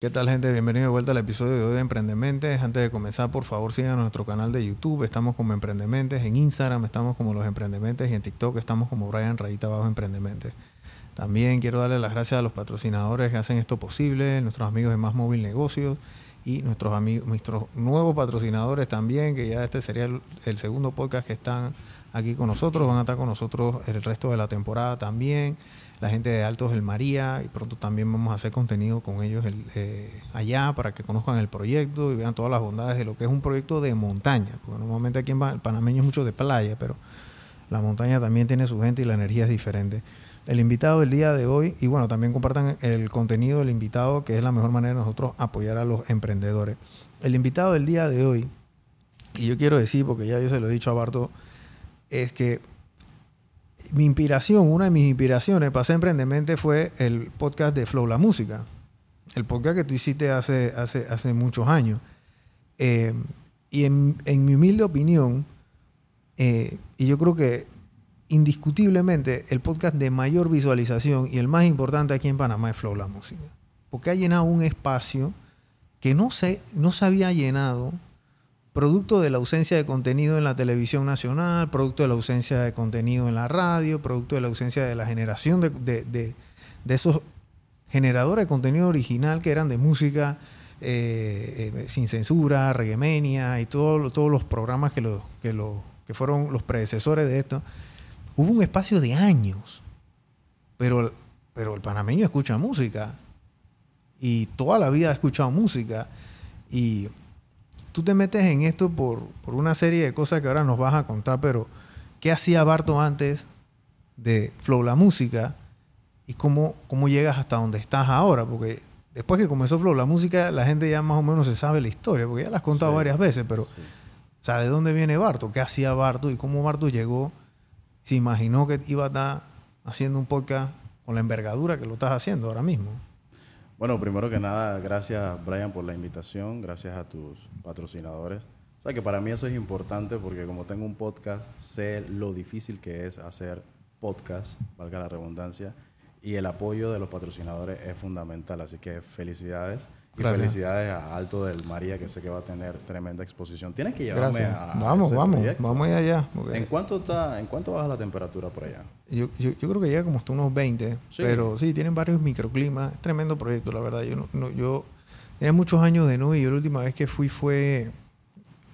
¿Qué tal gente? Bienvenido de vuelta al episodio de hoy de Emprendementes. Antes de comenzar, por favor sigan nuestro canal de YouTube. Estamos como Emprendementes. En Instagram estamos como Los Emprendementes y en TikTok estamos como Brian Rayita Bajo Emprendementes. También quiero darle las gracias a los patrocinadores que hacen esto posible, nuestros amigos de Más Móvil Negocios y nuestros nuestros nuevos patrocinadores también, que ya este sería el segundo podcast que están aquí con nosotros. Van a estar con nosotros el resto de la temporada también la gente de Altos del María y pronto también vamos a hacer contenido con ellos eh, allá para que conozcan el proyecto y vean todas las bondades de lo que es un proyecto de montaña, porque normalmente aquí en el panameño es mucho de playa, pero la montaña también tiene su gente y la energía es diferente. El invitado del día de hoy, y bueno, también compartan el contenido del invitado, que es la mejor manera de nosotros apoyar a los emprendedores. El invitado del día de hoy, y yo quiero decir, porque ya yo se lo he dicho a Barto, es que mi inspiración, una de mis inspiraciones para ser emprendemente fue el podcast de Flow La Música. El podcast que tú hiciste hace, hace, hace muchos años. Eh, y en, mi humilde opinión, eh, y yo creo que indiscutiblemente el podcast de mayor visualización y el más importante aquí en Panamá es Flow La Música. Porque ha llenado un espacio que no se, no se había llenado producto de la ausencia de contenido en la televisión nacional, producto de la ausencia de contenido en la radio, producto de la ausencia de la generación de, esos generadores de contenido original que eran de música eh, eh, sin censura, Reguemenia y todo, todos los programas que, lo, que, lo, que fueron los predecesores de esto. Hubo un espacio de años, pero, pero el panameño escucha música y toda la vida ha escuchado música y tú te metes en esto por, una serie de cosas que ahora nos vas a contar, pero ¿qué hacía Barto antes de Flow la música? ¿Y cómo, cómo llegas hasta donde estás ahora? Porque después que comenzó Flow la música, la gente ya más o menos se sabe la historia, porque ya la has contado varias veces, pero, o sea, ¿de dónde viene Barto? ¿Qué hacía Barto? ¿Y cómo Barto llegó? Se imaginó que iba a estar haciendo un podcast con la envergadura que lo estás haciendo ahora mismo. Bueno, primero que nada, gracias Brian por la invitación, gracias a tus patrocinadores. O sea que para mí eso es importante porque como tengo un podcast, sé lo difícil que es hacer podcast, valga la redundancia, y el apoyo de los patrocinadores es fundamental. Así que felicidades. Y felicidades a Alto del María, que sé que va a tener tremenda exposición. Tienes que llevarme a. Vamos, vamos, vamos allá. ¿En cuánto, está, ¿En cuánto baja la temperatura por allá? Yo, yo, yo creo que llega como hasta unos 20. Pero sí, tienen varios microclimas. Es tremendo proyecto, la verdad. Yo, no, yo tenía muchos años de nube y yo la última vez que fui fue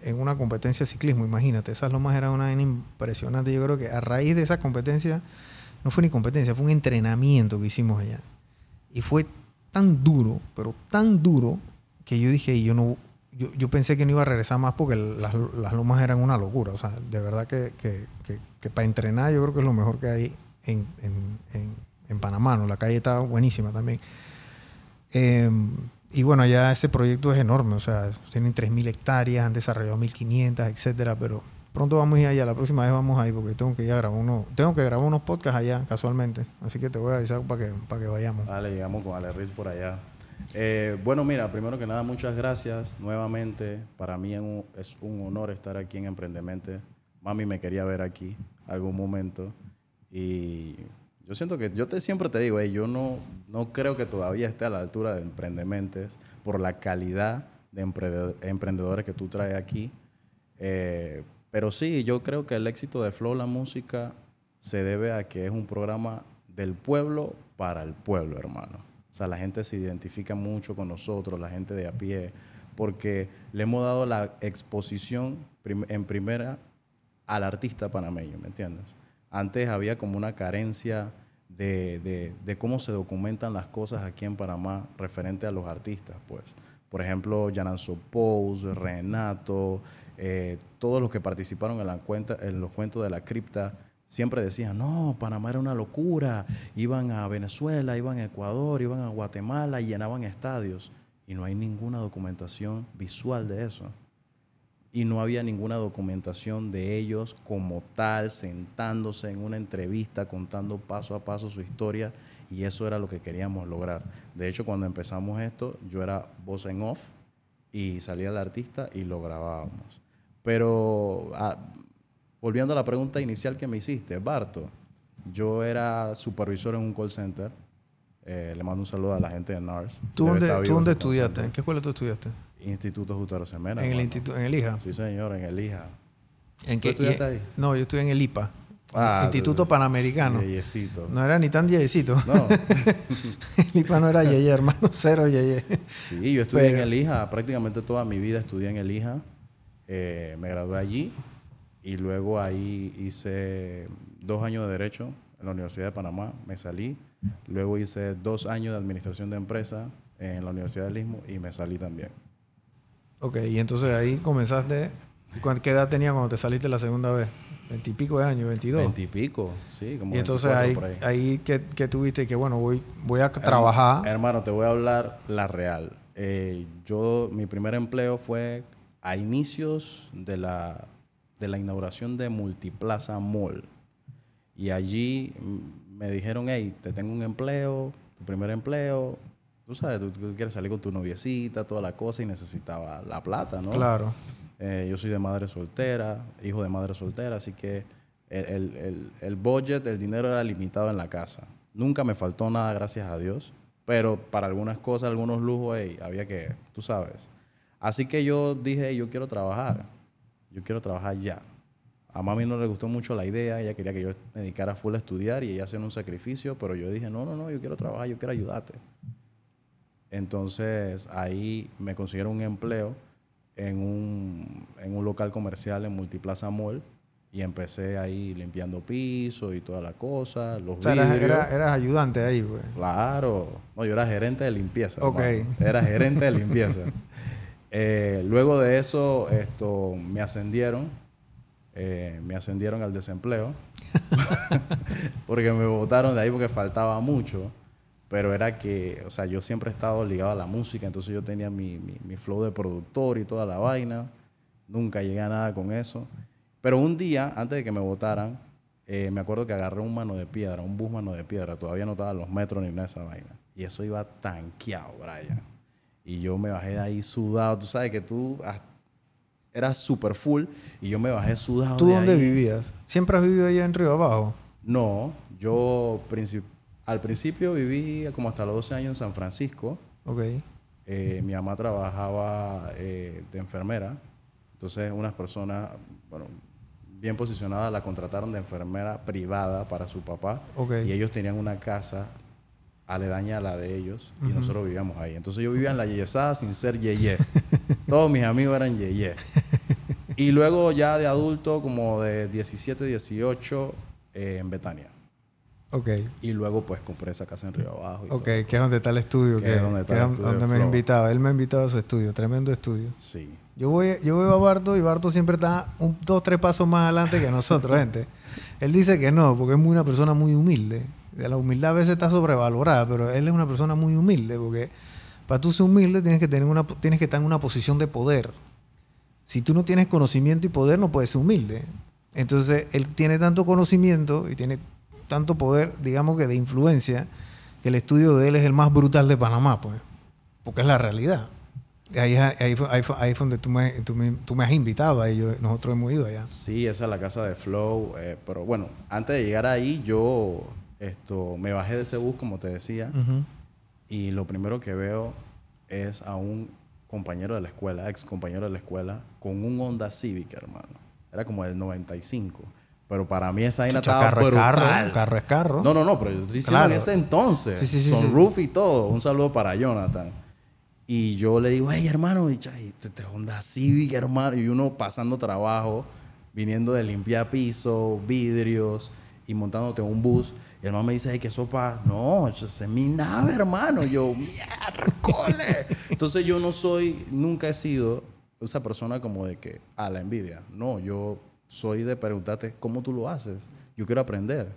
en una competencia de ciclismo. Imagínate, esas lomas eran una impresionante. Yo creo que a raíz de esa competencia no fue ni competencia, fue un entrenamiento que hicimos allá. Y fue tan duro, pero tan duro, que yo dije, yo no, yo, pensé que no iba a regresar más porque las, las lomas eran una locura. O sea, de verdad que, que, que, para entrenar yo creo que es lo mejor que hay en, en, en, Panamá. ¿no? La calle está buenísima también. Em, y bueno, ya ese proyecto es enorme. O sea, tienen 3.000 hectáreas, han desarrollado 1.500, etcétera, pero Pronto vamos a ir allá, la próxima vez vamos a ir porque tengo que ir a grabar unos, tengo que grabar unos podcasts allá casualmente. Así que te voy a avisar para que, para que vayamos. Vale, llegamos con Ale Riz por allá. Eh, bueno, mira, primero que nada, muchas gracias nuevamente. Para mí es un honor estar aquí en Emprendemente. Mami me quería ver aquí algún momento. Y yo siento que, yo te, siempre te digo, yo no, no creo que todavía esté a la altura de Emprendementes por la calidad de emprendedores que tú traes aquí. Eh, pero sí, yo creo que el éxito de Flow La Música se debe a que es un programa del pueblo para el pueblo, hermano. O sea, la gente se identifica mucho con nosotros, la gente de a pie, porque le hemos dado la exposición en primera al artista panameño, ¿me entiendes? Antes había como una carencia de, de, cómo se documentan las cosas aquí en Panamá referente a los artistas, pues. Por ejemplo, Jananzo Pous, Renato, eh, todos los que participaron en, la cuenta, en los cuentos de la cripta siempre decían, no, Panamá era una locura, iban a Venezuela, iban a Ecuador, iban a Guatemala llenaban estadios. Y no hay ninguna documentación visual de eso. Y no había ninguna documentación de ellos como tal, sentándose en una entrevista, contando paso a paso su historia. Y eso era lo que queríamos lograr. De hecho, cuando empezamos esto, yo era voz en off y salía el artista y lo grabábamos. Pero ah, volviendo a la pregunta inicial que me hiciste, Barto, yo era supervisor en un call center Eh, le mando un saludo a la gente de NARS. ¿Tú dónde, tú dónde estudiaste? ¿En qué escuela tú estudiaste? Instituto Justo Arosemena. En el, instituto, en el IJA. Sí, señor, en el IJA. ¿En ¿Tú qué- estudiaste y- ahí? No, yo estudié en el IPA. Ah, Instituto Panamericano. Yeyecito. No era ni tan yeyecito. No. el IPA no era yeye, hermano. Cero yeye. Sí, yo estudié Pero- en el IJA. Prácticamente toda mi vida estudié en el IJA. Eh, me gradué allí. Y luego ahí hice dos años de Derecho en la Universidad de Panamá. Me salí. Luego hice dos años de Administración de Empresa en la Universidad del Istmo y me salí también. Ok, y entonces ahí comenzaste. ¿cuán- ¿Qué edad tenía cuando te saliste la segunda vez? Veintipico de años, veintidós. Veintipico, sí, como Y entonces 24 ahí, por ahí. ahí que, que tuviste que, bueno, voy, voy a trabajar. Hermano, te voy a hablar la real. Eh, yo, mi primer empleo fue a inicios de la, de la inauguración de Multiplaza Mall. Y allí me dijeron, hey, te tengo un empleo, tu primer empleo. Tú sabes, tú, tú quieres salir con tu noviecita, toda la cosa, y necesitaba la plata, ¿no? Claro. Eh, yo soy de madre soltera, hijo de madre soltera, así que el, el- el- el budget, el dinero era limitado en la casa. Nunca me faltó nada, gracias a Dios. Pero para algunas cosas, algunos lujos, ey, había que, tú sabes. Así que yo dije, yo quiero trabajar. Yo quiero trabajar ya. A mami no le gustó mucho la idea, ella quería que yo me dedicara full a estudiar y ella hacer un sacrificio, pero yo dije, no, no, no, yo quiero trabajar, yo quiero ayudarte. Entonces ahí me consiguieron un empleo en un, en un local comercial en Multiplaza Mall y empecé ahí limpiando pisos y toda la cosa, los O sea, eras, ayudante ahí, güey. Claro. No, yo era gerente de limpieza. Ok. hermano. Era gerente de limpieza. Eh, luego de eso, esto, me ascendieron. eh, me ascendieron al desempleo. porque me votaron de ahí porque faltaba mucho. Pero era que, o sea, yo siempre he estado ligado a la música. Entonces yo tenía mi, mi, flow de productor y toda la vaina. Nunca llegué a nada con eso. Pero un día, antes de que me votaran, eh, me acuerdo que agarré un mano de piedra, un bus mano de piedra. Todavía no estaban los metros ni nada de esa vaina. Y eso iba tanqueado, Brian. Y yo me bajé de ahí sudado. Tú sabes que tú eras súper full y yo me bajé sudado. ¿Tú de dónde ahí. vivías? ¿Siempre has vivido allá en Río Abajo? No, yo princip- al principio viví como hasta los 12 años en San Francisco. Ok. Eh, mi mamá trabajaba eh, de enfermera. Entonces, unas personas, bueno, bien posicionadas, la contrataron de enfermera privada para su papá. Ok. Y ellos tenían una casa aledaña a la de ellos y nosotros vivíamos ahí. Entonces, yo vivía en la Yeyesada sin ser Yeye. Todos mis amigos eran Yeye. Y luego, ya de adulto, como de 17, 18, eh, en Betania. Ok. Y luego, pues, compré esa casa en Río Abajo. Y Ok, todo. que es donde está el estudio. Que Que, es donde está que el es estudio donde de me ha invitado. Él me ha invitado a su estudio. Tremendo estudio. Sí. Yo voy, yo veo a Barto y Barto siempre está un, dos, tres pasos más adelante que nosotros, gente. Él dice que no, porque es muy una persona muy humilde. La humildad a veces está sobrevalorada, pero él es una persona muy humilde, porque para tú ser humilde tienes que, tener una, tienes que estar en una posición de poder. Si tú no tienes conocimiento y poder, no puedes ser humilde. Entonces, él tiene tanto conocimiento y tiene tanto poder, digamos que de influencia, que el estudio de él es el más brutal de Panamá, pues. Porque es la realidad. Ahí, ahí, ahí, ahí fue donde tú me, tú, me, tú me has invitado, ahí yo- nosotros hemos ido allá. Sí, esa es la casa de Flow. eh, pero bueno, antes de llegar ahí, yo esto, me bajé de ese bus, como te decía, Ujú. y lo primero que veo es a un compañero de la escuela, ex compañero de la escuela, con un Honda Civic, hermano. Era como el 95. Pero para mí esa vaina estaba carro es brutal. carro, carro es carro. No, no, no, pero yo estoy diciendo Claro. en ese entonces. Sí, sí, sí, Son roof y todo. Un saludo para Jonathan. Y yo le digo, hey, hermano, y este este Honda Civic, hermano. Y uno pasando trabajo, viniendo de limpiar piso, vidrios y montándote en un bus. Y el hermano me dice, hey, ¿qué sopa? No, es mi nave, hermano. Yo, miércoles. Entonces yo no soy, nunca he sido esa persona como de que, a la envidia. No, yo soy de preguntarte cómo tú lo haces. Yo quiero aprender.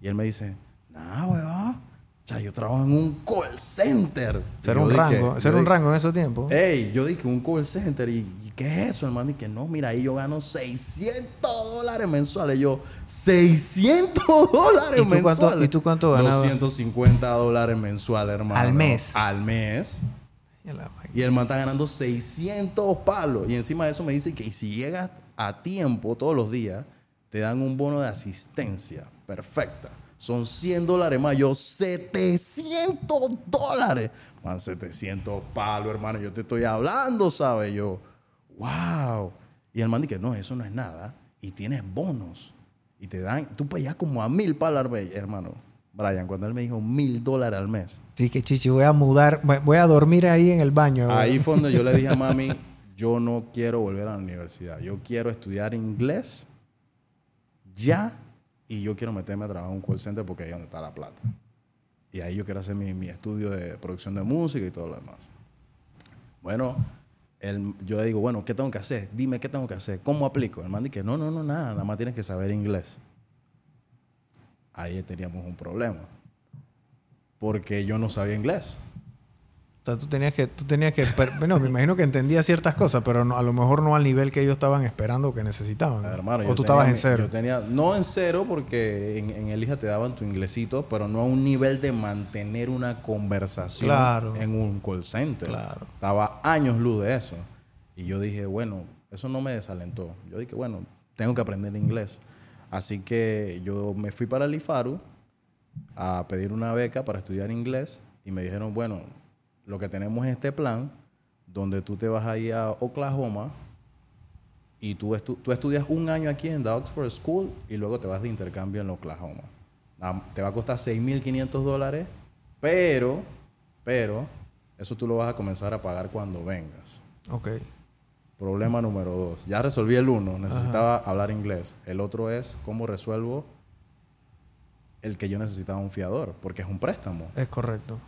Y él me dice, nah, weón. O sea, yo trabajo en un call center. Yo un dije- rango, ser un dije, rango en esos tiempos. Ey, yo dije un call center. ¿Y, y qué es eso, hermano? Y que no, mira, ahí yo gano 600 dólares mensuales. Yo, 600 dólares ¿Y tú cuánto- mensuales. y tú cuánto ganabas? 250 dólares mensuales, hermano. Al mes. Al mes. Y el man está ganando 600 palos. Y encima de eso me dice que si llegas a tiempo todos los días, te dan un bono de asistencia perfecta. Son 100 dólares más. Yo, 700 dólares. Man, 700 palos, hermano. Yo te estoy hablando, ¿sabes? Yo, wow. Y el man dice, no, eso no es nada. Y tienes bonos. Y te dan, tú pagas como a mil palos hermano. Brian, cuando él me dijo mil dólares al mes. Sí, que chichi, voy a mudar, voy- voy a dormir ahí en el baño. Ahí fue donde yo le dije a mami, yo no quiero volver a la universidad. Yo quiero estudiar inglés ya y yo quiero meterme a trabajar en un call center porque ahí es donde está la plata. Y ahí yo quiero hacer mi, mi estudio de producción de música y todo lo demás. Bueno, él- yo le digo, bueno, ¿qué tengo que hacer? Dime qué tengo que hacer. ¿Cómo aplico? El man dice, no, no, no, nada, nada más tienes que saber inglés. Ahí teníamos un problema. Porque yo no sabía inglés. O sea, tú tenías que, tú tenías que, bueno, me imagino que entendía ciertas cosas, pero no- a lo mejor no al nivel que ellos estaban esperando o que necesitaban. ¿no? Hermano, o tú tenía estabas en cero. Yo tenía, no en cero, porque en, en Elija te daban tu inglesito, pero no a un nivel de mantener una conversación Claro. en un call center. Claro. Estaba años luz de eso. Y yo dije, bueno, eso no me desalentó. Yo dije, bueno, tengo que aprender inglés. Así que yo me fui para el IFARU a pedir una beca para estudiar inglés y me dijeron, bueno, lo que tenemos es este plan donde tú te vas a ir a Oklahoma y tú, estu- tú estudias un año aquí en The Oxford School y luego te vas de intercambio en Oklahoma. Ah, Te va a costar 6.500 dólares, pero, pero, eso tú lo vas a comenzar a pagar cuando vengas. Ok. Problema número dos. Ya resolví el uno, necesitaba hablar inglés. El otro es cómo resuelvo el que yo necesitaba un fiador, porque es un préstamo. Es correcto.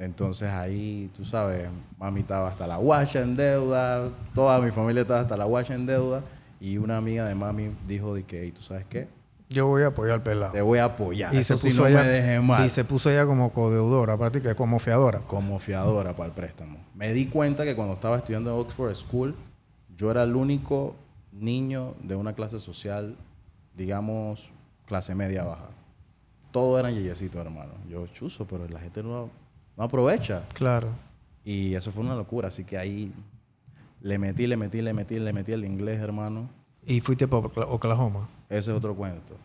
Entonces ahí, tú sabes, mami estaba hasta la guacha en deuda, toda mi familia estaba hasta la guacha en deuda, y una amiga de mami dijo de que, "Ey, ¿tú sabes qué? Yo voy a apoyar al pelado. Te voy a apoyar. y Eso se puso no ella, me mal. Y se puso ella como codeudora, prácticamente como fiadora. como fiadora para el préstamo. Me di cuenta que cuando estaba estudiando en Oxford School, yo era el único niño de una clase social, digamos, clase media baja. Todos eran yeyecitos, hermano. Yo, chuzo, pero la gente no, no aprovecha. Claro. Y eso fue una locura. Así que ahí le metí, le metí, le metí, le metí el inglés, hermano. Y fuiste para Okla- Oklahoma. Ese es otro cuento.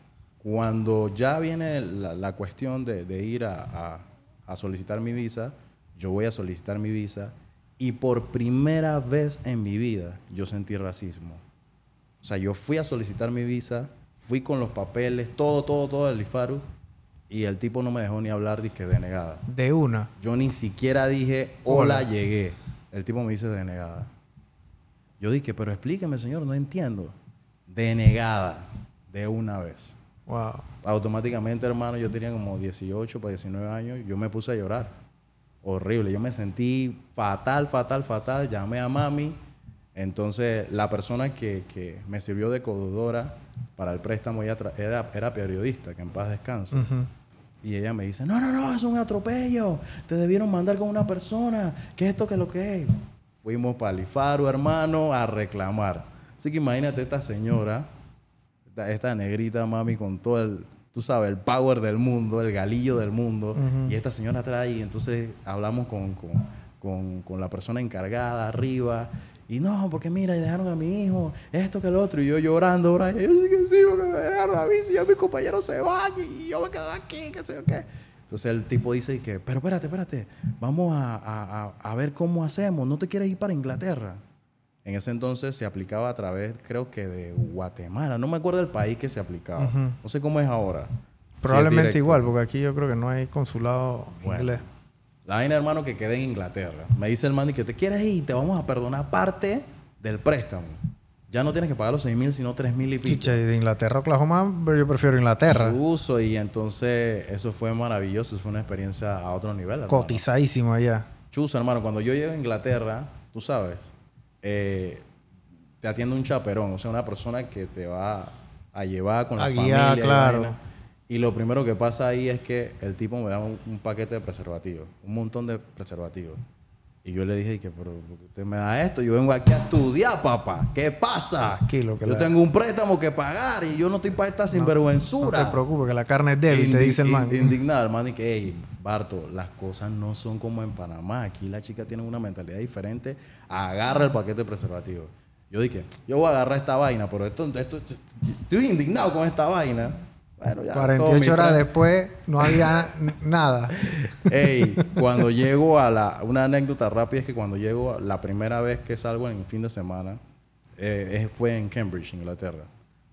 Cuando ya viene la, la cuestión de, de ir a, a- a solicitar mi visa, yo voy a solicitar mi visa y por primera vez en mi vida yo sentí racismo. O sea, yo fui a solicitar mi visa, fui con los papeles, todo, todo, todo del IFARU y el tipo no me dejó ni hablar de que denegada. De una. Yo ni siquiera dije, hola, Hola. llegué. El tipo me dice denegada. Yo dije, pero explíqueme, señor, no entiendo. Denegada, de una vez. Wow. Automáticamente, hermano, yo tenía como 18 para 19 años, yo me puse a llorar. Horrible, yo me sentí fatal, fatal, fatal. Llamé a mami. Entonces, la persona que, que me sirvió de codudora para el préstamo ella era, era periodista, que en paz descanse. Ujú. Y ella me dice, no, no, no, es un atropello. Te debieron mandar con una persona. ¿Qué es esto que lo que es? Fuimos para el IFARU, hermano, a reclamar. Así que imagínate esta señora, esta, esta negrita mami con todo el, tú sabes, el power del mundo, el galillo del mundo. Ujú. Y esta señora trae, y entonces hablamos con, con, con- con la persona encargada arriba. Y no, porque mira, dejaron a mi hijo, esto que el otro. Y yo llorando, Brian. Yo sí que sí, porque me dejaron a mí, si ya mis compañeros se van y yo me quedo aquí, qué sé yo qué. Entonces el tipo dice que, pero espérate, espérate, vamos a, a- a- ver cómo hacemos. ¿No te quieres ir para Inglaterra? En ese entonces se aplicaba a través, creo que de Guatemala. No me acuerdo del país que se aplicaba. No sé cómo es ahora. Probablemente igual, porque aquí yo creo que no hay consulado Bueno. inglés. La vaina, hermano, que quede en Inglaterra. Me dice el man y que te quieres ir, te vamos a perdonar parte del préstamo. Ya no tienes que pagar los 6 mil, sino 3 mil y pico. Chicha, de Inglaterra a Oklahoma, pero yo prefiero Inglaterra. Su uso y entonces eso fue maravilloso. Fue una experiencia a otro nivel. hermano. Cotizadísimo allá. Chuzo, hermano, cuando yo llego a Inglaterra, tú sabes, eh, te atiende un chaperón, o sea, una persona que te va a llevar con la A guiar, familia. y claro. vaina. Y lo primero que pasa ahí es que el tipo me da un, un paquete de preservativos, un montón de preservativos. Y yo le dije que, pero ¿por qué usted me da esto? Yo vengo aquí a estudiar, papá. ¿Qué pasa? Tranquilo, que yo la- tengo un préstamo que pagar y yo no estoy para esta No sinvergüenzura. te preocupes, que la carne es débil, te dice el man. in- Indignado, hermano, y que, hey, Barto, las cosas no son como en Panamá. Aquí la chica tiene una mentalidad diferente. Agarra el paquete de preservativo. Yo dije, yo voy a agarrar esta vaina, pero esto, esto, estoy indignado con esta vaina. Bueno, ya. 48 horas después no había nada. Ey, cuando llego a la... Una anécdota rápida es que cuando llego, la primera vez que salgo en el fin de semana, eh, fue en Cambridge, Inglaterra.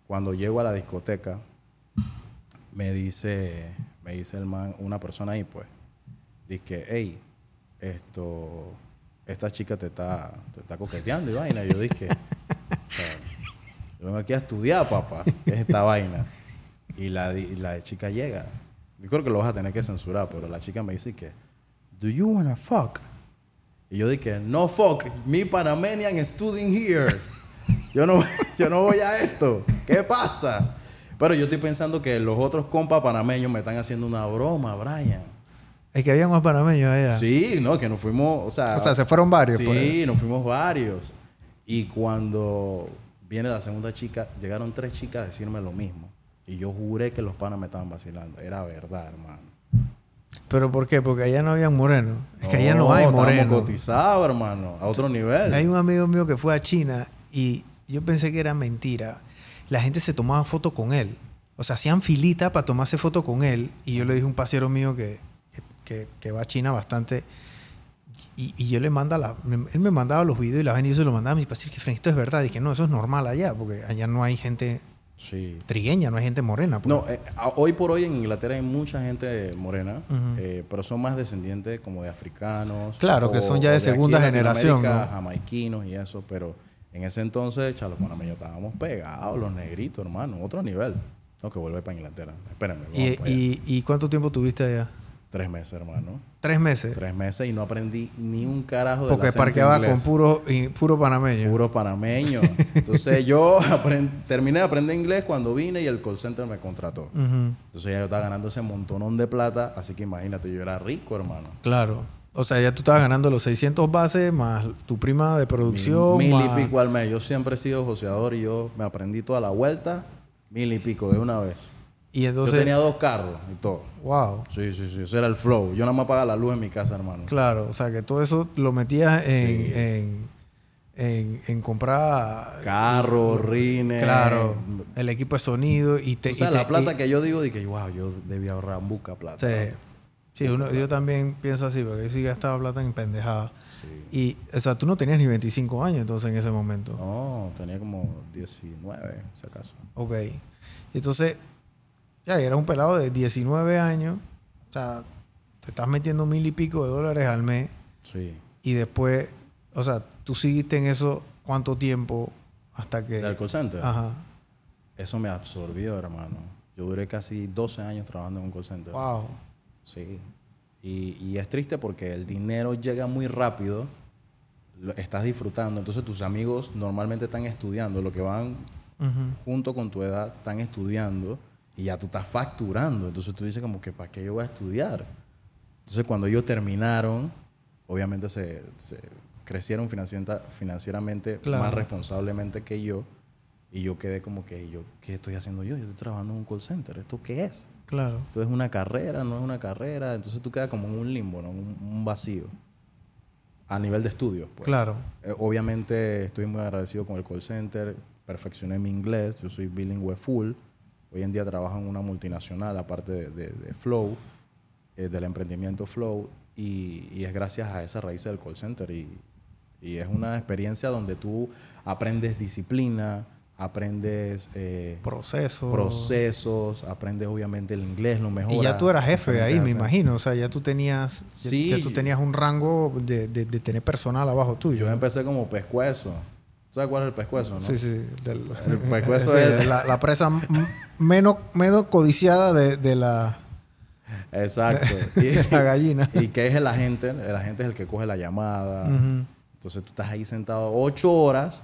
Cuando llego a la discoteca, me dice, me dice el man, una persona ahí, pues, dice que, hey, esto, esta chica te está, te está coqueteando y vaina. Yo dije, yo vengo aquí a estudiar, papá, ¿qué es esta vaina? Y la, y la chica llega. Yo creo que lo vas a tener que censurar, pero la chica me dice que, do you wanna fuck? Y yo dije, no fuck, me Panamanian studying here. Yo no, yo no voy a esto. ¿Qué pasa? Pero yo estoy pensando que los otros compas panameños me están haciendo una broma, Brian. Es que había más panameños allá. Sí, no, que nos fuimos, o sea... O sea, se fueron varios. Sí, pues. nos fuimos varios. Y cuando viene la segunda chica, llegaron tres chicas a decirme lo mismo. Y yo juré que los panas me estaban vacilando. Era verdad, hermano. ¿Pero por qué? Porque allá no había morenos. Es que allá no hay morenos. Cotizados, hermano. A otro nivel. Hay un amigo mío que fue a China y yo pensé que era mentira la gente se tomaba foto con él. O sea, hacían filita para tomarse foto con él. Y yo le dije a un pasero mío que, que, va a China bastante. Y, yo le manda la, él me mandaba los videos y la ven y yo se lo mandaba a mi pasero que esto es verdad. Y que no, eso es normal allá, porque allá no hay gente trigueña, no hay gente morena. Pues. No, eh, hoy por hoy en Inglaterra hay mucha gente morena, eh, pero son más descendientes como de africanos. Claro, que son ya de, segunda generación. Jamaiquinos y eso, pero en ese entonces, chalos panameños estábamos pegados, los negritos, hermano, otro nivel. Tengo que volver para Inglaterra. Espérenme. ¿Y, y, cuánto tiempo tuviste allá? Tres meses, hermano. ¿Tres meses? Tres meses y no aprendí ni un carajo de Porque parqueaba con puro, puro panameño. Puro panameño. Entonces yo terminé de aprender inglés cuando vine y el call center me contrató. Entonces ya yo estaba ganando ese montonón de plata, así que imagínate, yo era rico, hermano. Claro. O sea, ya tú estabas ganando los 600 bases más tu prima de producción. Mil, y pico al mes. Yo siempre he sido joseador y yo me aprendí toda la vuelta. Mil y pico de una vez. Y entonces... Yo tenía dos carros y todo. Wow. Sí, sí, sí. Ese era el flow. Yo nada más pagaba la luz en mi casa, hermano. Claro. O sea, que todo eso lo metías en, en, comprar... Carros, rines. Claro. El equipo de sonido y te... O sea, la plata que yo digo, dije, wow, yo debía ahorrar mucha plata. Sí. Sí, yo también pienso así, porque yo sí gastaba plata en pendejada. Sí. Y, o sea, tú no tenías ni 25 años entonces en ese momento. No, tenía como 19, si acaso. Ok. Entonces, ya, era un pelado de 19 años. O sea, te estás metiendo mil y pico de dólares al mes. Sí. Y después, o sea, tú seguiste en eso cuánto tiempo hasta que... ¿Del call center? Ajá. Eso me absorbió, hermano. Yo duré casi 12 años trabajando en un call center. Wow. Sí. Y, es triste porque el dinero llega muy rápido, lo, estás disfrutando, entonces tus amigos normalmente están estudiando, lo que van junto con tu edad están estudiando y ya tú estás facturando, entonces tú dices como que ¿para qué yo voy a estudiar? Entonces cuando ellos terminaron, obviamente se, crecieron financieramente más responsablemente que yo y yo quedé como que yo, ¿qué estoy haciendo yo? Yo estoy trabajando en un call center, ¿esto qué es? Claro. Entonces es una carrera, no es una carrera. Entonces tú quedas como en un limbo, ¿no? Un, vacío. A nivel de estudios, pues. Claro. Eh, obviamente estoy muy agradecido con el call center. Perfeccioné mi inglés. Yo soy bilingüe full. Hoy en día trabajo en una multinacional, aparte de, Flow, eh, del emprendimiento Flow. Y, es gracias a esa raíz del call center. Y, y es una experiencia donde tú aprendes disciplina, aprendes eh, procesos. procesos, aprendes obviamente el inglés, lo mejor. Y ya tú eras jefe ahí, me imagino. O sea, ya tú tenías, ya, tú tenías un rango de, de, tener personal abajo tuyo. Yo empecé como pescuezo. ¿Sabes cuál es el pescuezo, no? Sí, sí. el pescuezo es... La, presa menos, menos codiciada de, la... Exacto. Y, la gallina. Y que es el agente. El agente es el que coge la llamada. Entonces tú estás ahí sentado ocho horas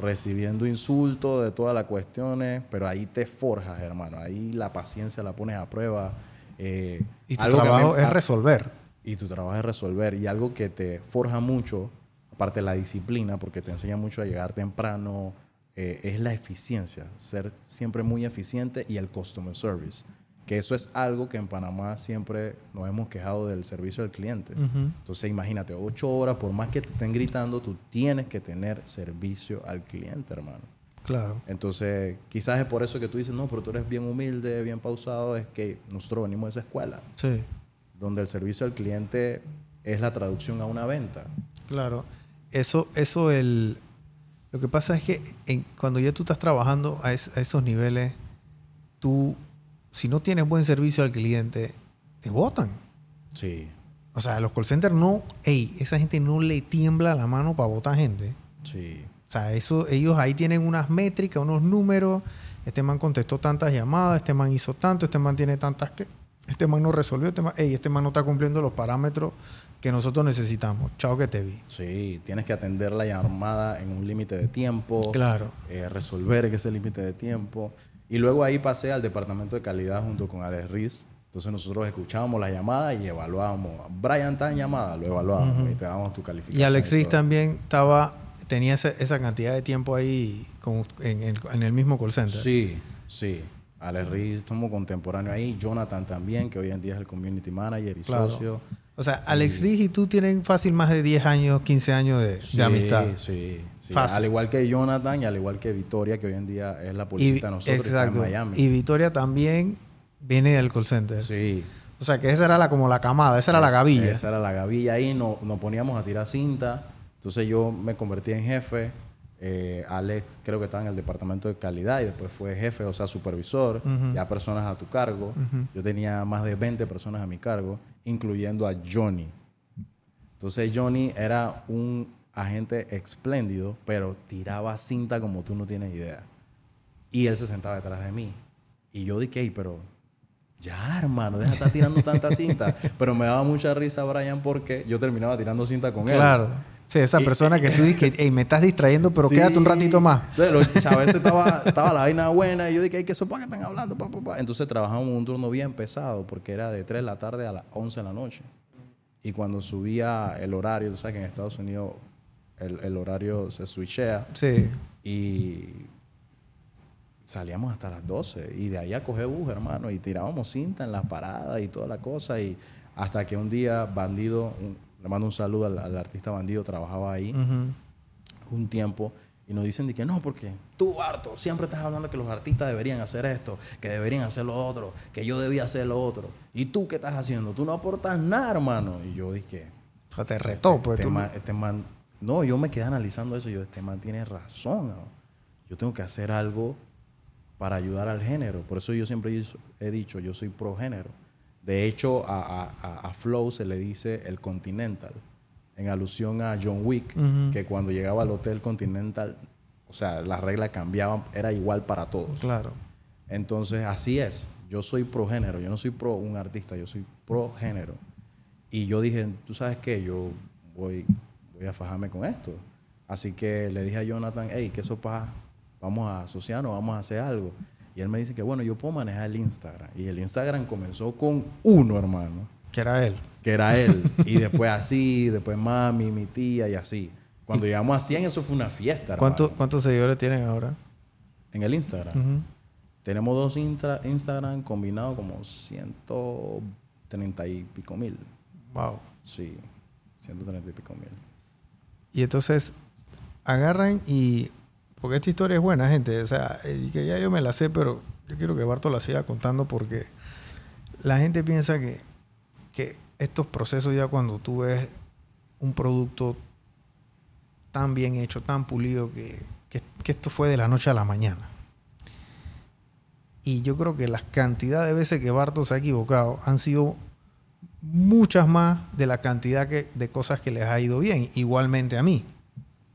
Recibiendo insultos de todas las cuestiones, pero ahí te forjas, hermano. Ahí la paciencia la pones a prueba. Eh, y tu trabajo es resolver. Y tu trabajo es resolver. Y algo que te forja mucho, aparte de la disciplina, porque te enseña mucho a llegar temprano, eh, es la eficiencia. Ser siempre muy eficiente y el customer service. Que eso es algo que en Panamá siempre nos hemos quejado del servicio del cliente. Entonces imagínate, ocho horas, por más que te estén gritando, tú tienes que tener servicio al cliente, hermano. Claro. Entonces, quizás es por eso que tú dices, no, pero tú eres bien humilde, bien pausado, es que nosotros venimos de esa escuela, Sí. donde el servicio al cliente es la traducción a una venta. Claro. Eso, eso el. Lo que pasa es que en- cuando ya tú estás trabajando a, es- a esos niveles, tú, si no tienes buen servicio al cliente, te votan. Sí, O sea, los call centers no, ey, esa gente no le tiembla la mano para votar gente. sí, O sea, eso, ellos ahí tienen unas métricas, unos números. Este man contestó tantas llamadas, este man hizo tanto, este man tiene tantas que. Este man no resolvió, este man, ey, este man no está cumpliendo los parámetros que nosotros necesitamos. Chao que te vi. sí. Tienes que atender la llamada en un límite de tiempo. Claro. eh, resolver ese límite de tiempo. Y luego ahí pasé al departamento de calidad junto con Alex Riz. Entonces nosotros escuchábamos la llamada y evaluábamos. Brian está en llamada, lo evaluábamos y te damos tu calificación. Y Alex Riz también estaba, tenía esa, esa cantidad de tiempo ahí con- en, el, en el mismo call center. Sí, sí. Alex Riz, estamos contemporáneos ahí. Jonathan también, que hoy en día es el community manager y Claro. socio. O sea, Alex Riz y tú tienen fácil más de 10 años, 15 años de, amistad. Sí, sí. Fácil. Al igual que Jonathan y al igual que Victoria, que hoy en día es la publicista de nosotros está en exacto. Miami. Y Victoria también viene del call center. sí. O sea, que esa era la, como la camada, esa era la gavilla. Esa era la gavilla ahí, no- nos poníamos a tirar cinta. Entonces yo me convertí en jefe. Eh, Alex creo que estaba en el departamento de calidad y después fue jefe, o sea, supervisor, Ujú. ya personas a tu cargo. Yo tenía más de 20 personas a mi cargo, incluyendo a Johnny. Entonces Johnny era un agente espléndido, pero tiraba cinta como tú no tienes idea. Y él se sentaba detrás de mí. Y yo dije, "Ey, pero ya, hermano, deja de estar tirando tanta cinta. Pero me daba mucha risa Brian porque yo terminaba tirando cinta con él. Claro. Sí, esa persona que tú dices, hey, me estás distrayendo, pero Sí. quédate un ratito más. Entonces, los- a veces estaba, estaba la vaina buena y yo dije, "Ay, que eso para qué están hablando. Pa, pa, pa". Entonces trabajamos un turno bien pesado porque era de 3 de la tarde a las 11 de la noche. Y cuando subía el horario, tú sabes que en Estados Unidos el, el horario se switchea Sí. y salíamos hasta las 12 y de ahí a coger bus, hermano, y tirábamos cinta en las paradas y toda la cosa y hasta que un día Bandido, un- le mando un saludo al, al artista Bandido, trabajaba ahí un tiempo y nos dicen de que no, porque tú, Barto, siempre estás hablando que los artistas deberían hacer esto, que deberían hacer lo otro, que yo debía hacer lo otro. ¿Y tú qué estás haciendo? Tú no aportas nada, hermano. Y yo dije, O sea, te retó, pues este, tú. man, este man- no, yo me quedé analizando eso y yo, este man tiene razón. ¿no? Yo tengo que hacer algo para ayudar al género. Por eso yo siempre he dicho, yo soy pro género. De hecho, a, a- a- a Flow se le dice el Continental, en alusión a John Wick, que cuando llegaba al Hotel Continental, o sea, las reglas cambiaban, era igual para todos. Claro. Entonces, así es. Yo soy pro género. Yo no soy pro un artista, yo soy pro género. Y yo dije, tú sabes qué, yo voy, voy a fajarme con esto. Así que le dije a Jonathan, hey, ¿qué sopa? Vamos a asociarnos, vamos a hacer algo. Y él me dice que, bueno, yo puedo manejar el Instagram. Y el Instagram comenzó con uno, hermano, Que era él. que era él. y después así, después mami, mi tía y así. Cuando llegamos a 100, eso fue una fiesta, hermano. ¿Cuánto- ¿Cuántos seguidores tienen ahora? En el Instagram. Tenemos dos intra- Instagram combinados como 130 y pico mil. Wow. Sí, 130 y pico mil. Y entonces agarran y. Porque esta historia es buena, gente. O sea, que ya yo me la sé, pero yo quiero que Barto la siga contando porque la gente piensa que, que estos procesos, ya cuando tú ves un producto tan bien hecho, tan pulido, que, que, esto fue de la noche a la mañana. Y yo creo que las cantidades de veces que Barto se ha equivocado han sido muchas más de la cantidad que, de cosas que les ha ido bien, igualmente a mí.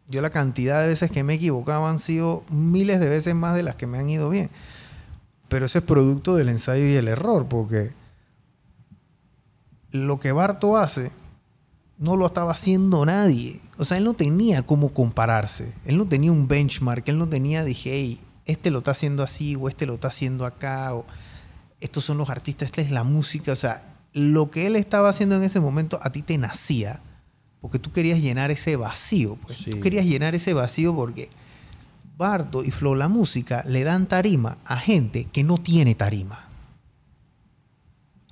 Yo la cantidad de veces que me he equivocado han sido miles de veces más de las que me han ido bien. Pero eso es producto del ensayo y el error, porque lo que Barto hace no lo estaba haciendo nadie. O sea, él no tenía cómo compararse. Él no tenía un benchmark. Él no tenía, dije, hey, este lo está haciendo así o este lo está haciendo acá o estos son los artistas, esta es la música. O sea, lo que él estaba haciendo en ese momento a ti te nacía porque tú querías llenar ese vacío. Pues. Sí. Tú querías llenar ese vacío porque Bardo y Flow La Música le dan tarima a gente que no tiene tarima.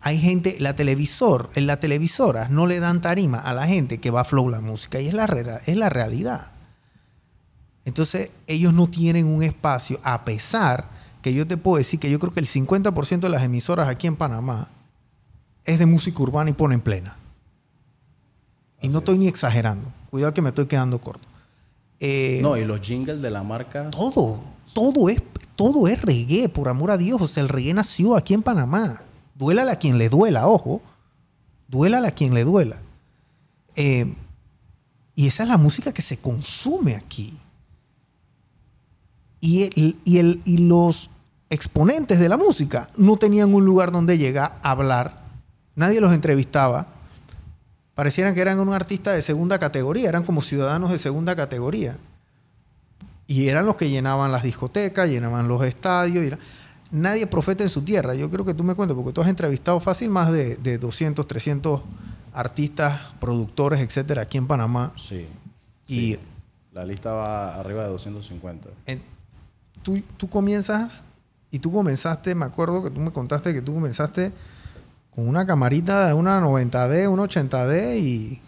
Hay gente, la televisor, en la televisora no le dan tarima a la gente que va a Flow La Música y es la, es la realidad. Entonces, ellos no tienen un espacio, a pesar que yo te puedo decir que yo creo que el 50% de las emisoras aquí en Panamá es de música urbana y ponen plena. Y Así no estoy es. ni exagerando. Cuidado que me estoy quedando corto. Eh, No, y los jingles de la marca. todo, todo es, todo es reggae, por amor a Dios. O sea, el reggae nació aquí en Panamá. Duélale a quien le duela, ojo. Duélale a quien le duela. Eh, y esa es la música que se consume aquí. Y, el- y, el- y los exponentes de la música no tenían un lugar donde llegar a hablar. Nadie los entrevistaba. Parecieran que eran un artista de segunda categoría, eran como ciudadanos de segunda categoría. Y eran los que llenaban las discotecas, llenaban los estadios. era- Nadie profeta en su tierra. Yo creo que tú me cuentes, porque tú has entrevistado fácil más de, de 200, 300 artistas, productores, etcétera, aquí en Panamá. Sí. Y- sí. La lista va arriba de 250. En- tú, tú comienzas y tú comenzaste, me acuerdo que tú me contaste que tú comenzaste con una camarita de una 90D, una 80D y,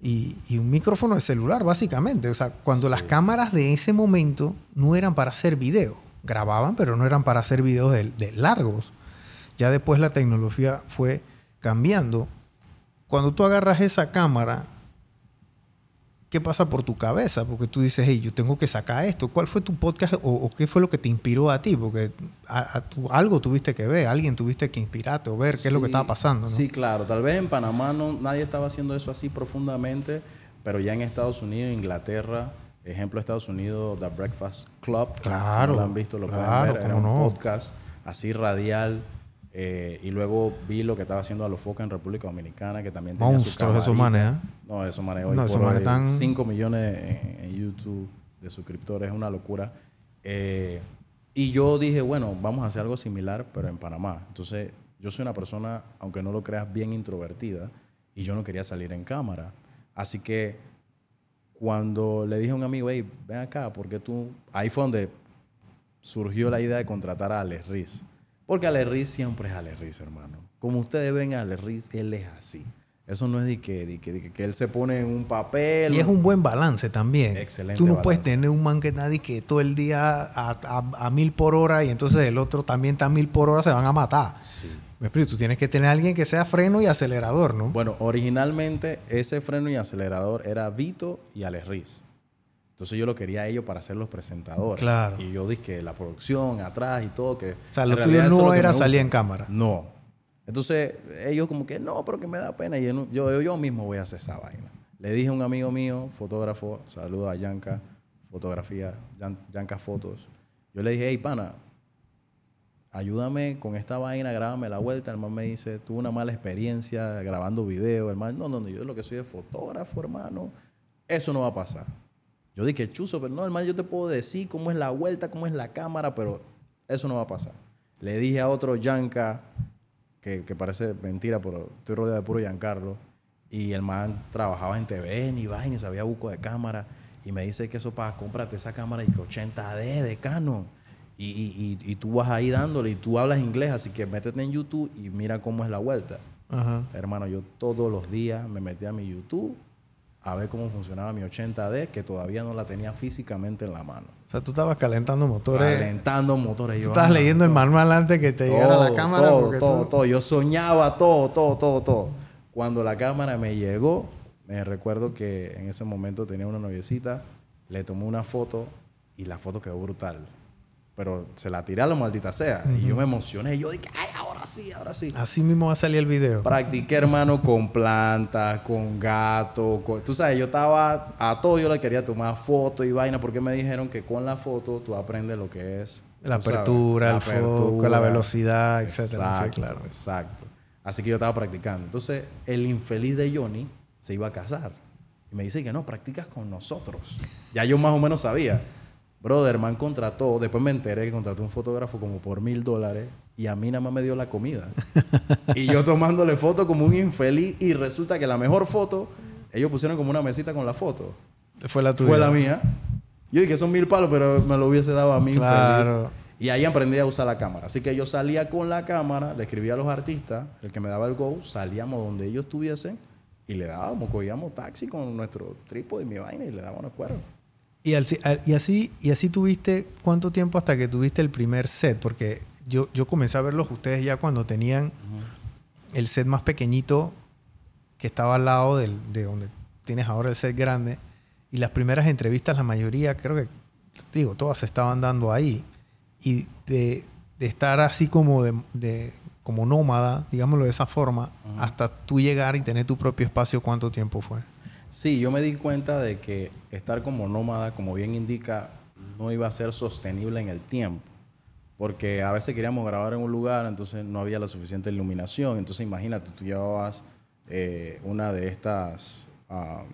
y, y un micrófono de celular, básicamente. O sea, cuando Sí. las cámaras de ese momento no eran para hacer video, grababan, pero no eran para hacer videos de, de largos. Ya después la tecnología fue cambiando. Cuando tú agarras esa cámara, ¿qué pasa por tu cabeza? Porque tú dices, hey, yo tengo que sacar esto. ¿Cuál fue tu podcast o, o qué fue lo que te inspiró a ti? Porque a- a tu- algo tuviste que ver, alguien tuviste que inspirarte o ver qué es lo que Sí, estaba pasando. ¿no? Sí, claro. Tal vez en Panamá no, nadie estaba haciendo eso así profundamente, pero ya en Estados Unidos, Inglaterra, ejemplo Estados Unidos, The Breakfast Club. Claro, Si no lo han visto, lo claro, pueden ver. Era un no. podcast así radial. Eh, y luego vi lo que estaba haciendo Alofoca en República Dominicana, que también tenía Monstruos esos manes, ¿eh? No, esos manes hoy No, por hoy, están- 5 millones en, en YouTube de suscriptores, es una locura. Eh, y yo dije, bueno, vamos a hacer algo similar, pero en Panamá. Entonces, yo soy una persona, aunque no lo creas, bien introvertida y yo no quería salir en cámara. Así que cuando le dije a un amigo, hey, ven acá, porque tú... Ahí fue donde surgió la idea de contratar a Alex Riz. Porque Alex Riz siempre es Alex Riz, hermano. Como ustedes ven a Alex Riz, él es así. Eso no es de que, de que, de que- él se pone en un papel. Y es un buen balance también. Excelente Tú no puedes tener un man que nadie que todo el día a, a- a mil por hora y entonces el otro también está a mil por hora, se van a matar. Sí. Me explico, tú tienes que tener a alguien que sea freno y acelerador, ¿no? Bueno, originalmente ese freno y acelerador era Vito y Alex Riz. Entonces yo lo quería a ellos para ser los presentadores. Claro. Y yo dije que la producción atrás y todo que... o sea, lo tuyo no lo era salir en cámara. No. Entonces ellos como que no, pero que me da pena. Y yo, yo, yo mismo voy a hacer esa vaina. Le dije a un amigo mío, fotógrafo, saludo a Yanka, fotografía, Yan- Yanka Fotos. Yo le dije, hey, pana, ayúdame con esta vaina, grábame la vuelta. El man me dice, tuve una mala experiencia grabando video. El man, no, no, no, yo lo que soy es fotógrafo, hermano. Eso no va a pasar. Yo dije, chuzo, pero no, hermano, yo te puedo decir cómo es la vuelta, cómo es la cámara, pero eso no va a pasar. Le dije a otro Yanka, que, que parece mentira, pero estoy rodeado de puro Giancarlo, y el man trabajaba en TVN y vaina, y sabía buco de cámara, y me dice que eso para cómprate esa cámara y que 80D de Canon. Y, y, y, y tú vas ahí dándole, y tú hablas inglés, así que métete en YouTube y mira cómo es la vuelta. Ajá. Hermano, yo todos los días me metía a mi YouTube a ver cómo funcionaba mi 80D, que todavía no la tenía físicamente en la mano. O sea, tú estabas calentando motores. Calentando motores. Tú yo, estabas leyendo el manual antes que te llegara la cámara. Todo, porque todo, tú- todo. Yo soñaba todo, todo, todo, todo. Cuando la cámara me llegó, me recuerdo que en ese momento tenía una noviecita, le tomé una foto y la foto quedó brutal. Pero se la tiré a la maldita sea. Y yo me emocioné. Yo dije, ay, ahora sí, ahora sí. Así mismo va a salir el video. Practiqué, hermano, con plantas, con gatos. con- Tú sabes, yo estaba a todo, yo le quería tomar fotos y vaina, porque me dijeron que con la foto tú aprendes lo que es. La apertura, la el foco, la velocidad, etcétera. Sí, Exacto, claro. exacto. Así que yo estaba practicando. Entonces, el infeliz de Johnny se iba a casar. Y me dice que no, practicas con nosotros. Ya yo más o menos sabía. Brother, man contrató, después me enteré que contrató un fotógrafo como por mil dólares y a mí nada más me dio la comida. y yo tomándole foto como un infeliz y resulta que la mejor foto, ellos pusieron como una mesita con la foto. Fue la tuya. Fue la mía. Yo dije, son mil palos, pero me lo hubiese dado a mí Claro. infeliz. Y ahí aprendí a usar la cámara. Así que yo salía con la cámara, le escribía a los artistas, el que me daba el go, salíamos donde ellos estuviesen y le dábamos, cogíamos taxi con nuestro trípode y mi vaina y le dábamos cuero. Y, al- y así, y así tuviste, ¿cuánto tiempo hasta que tuviste el primer set? Porque yo, yo comencé a verlos ustedes ya cuando tenían el set más pequeñito que estaba al lado del, de donde tienes ahora el set grande. Y las primeras entrevistas, la mayoría, creo que, digo, todas se estaban dando ahí. Y de, de estar así como de, de- como nómada, digámoslo de esa forma, hasta tú llegar y tener tu propio espacio, ¿cuánto tiempo fue? Sí, yo me di cuenta de que estar como nómada, como bien indica, no iba a ser sostenible en el tiempo. Porque a veces queríamos grabar en un lugar, entonces no había la suficiente iluminación. Entonces imagínate, tú llevabas eh, una de estas am,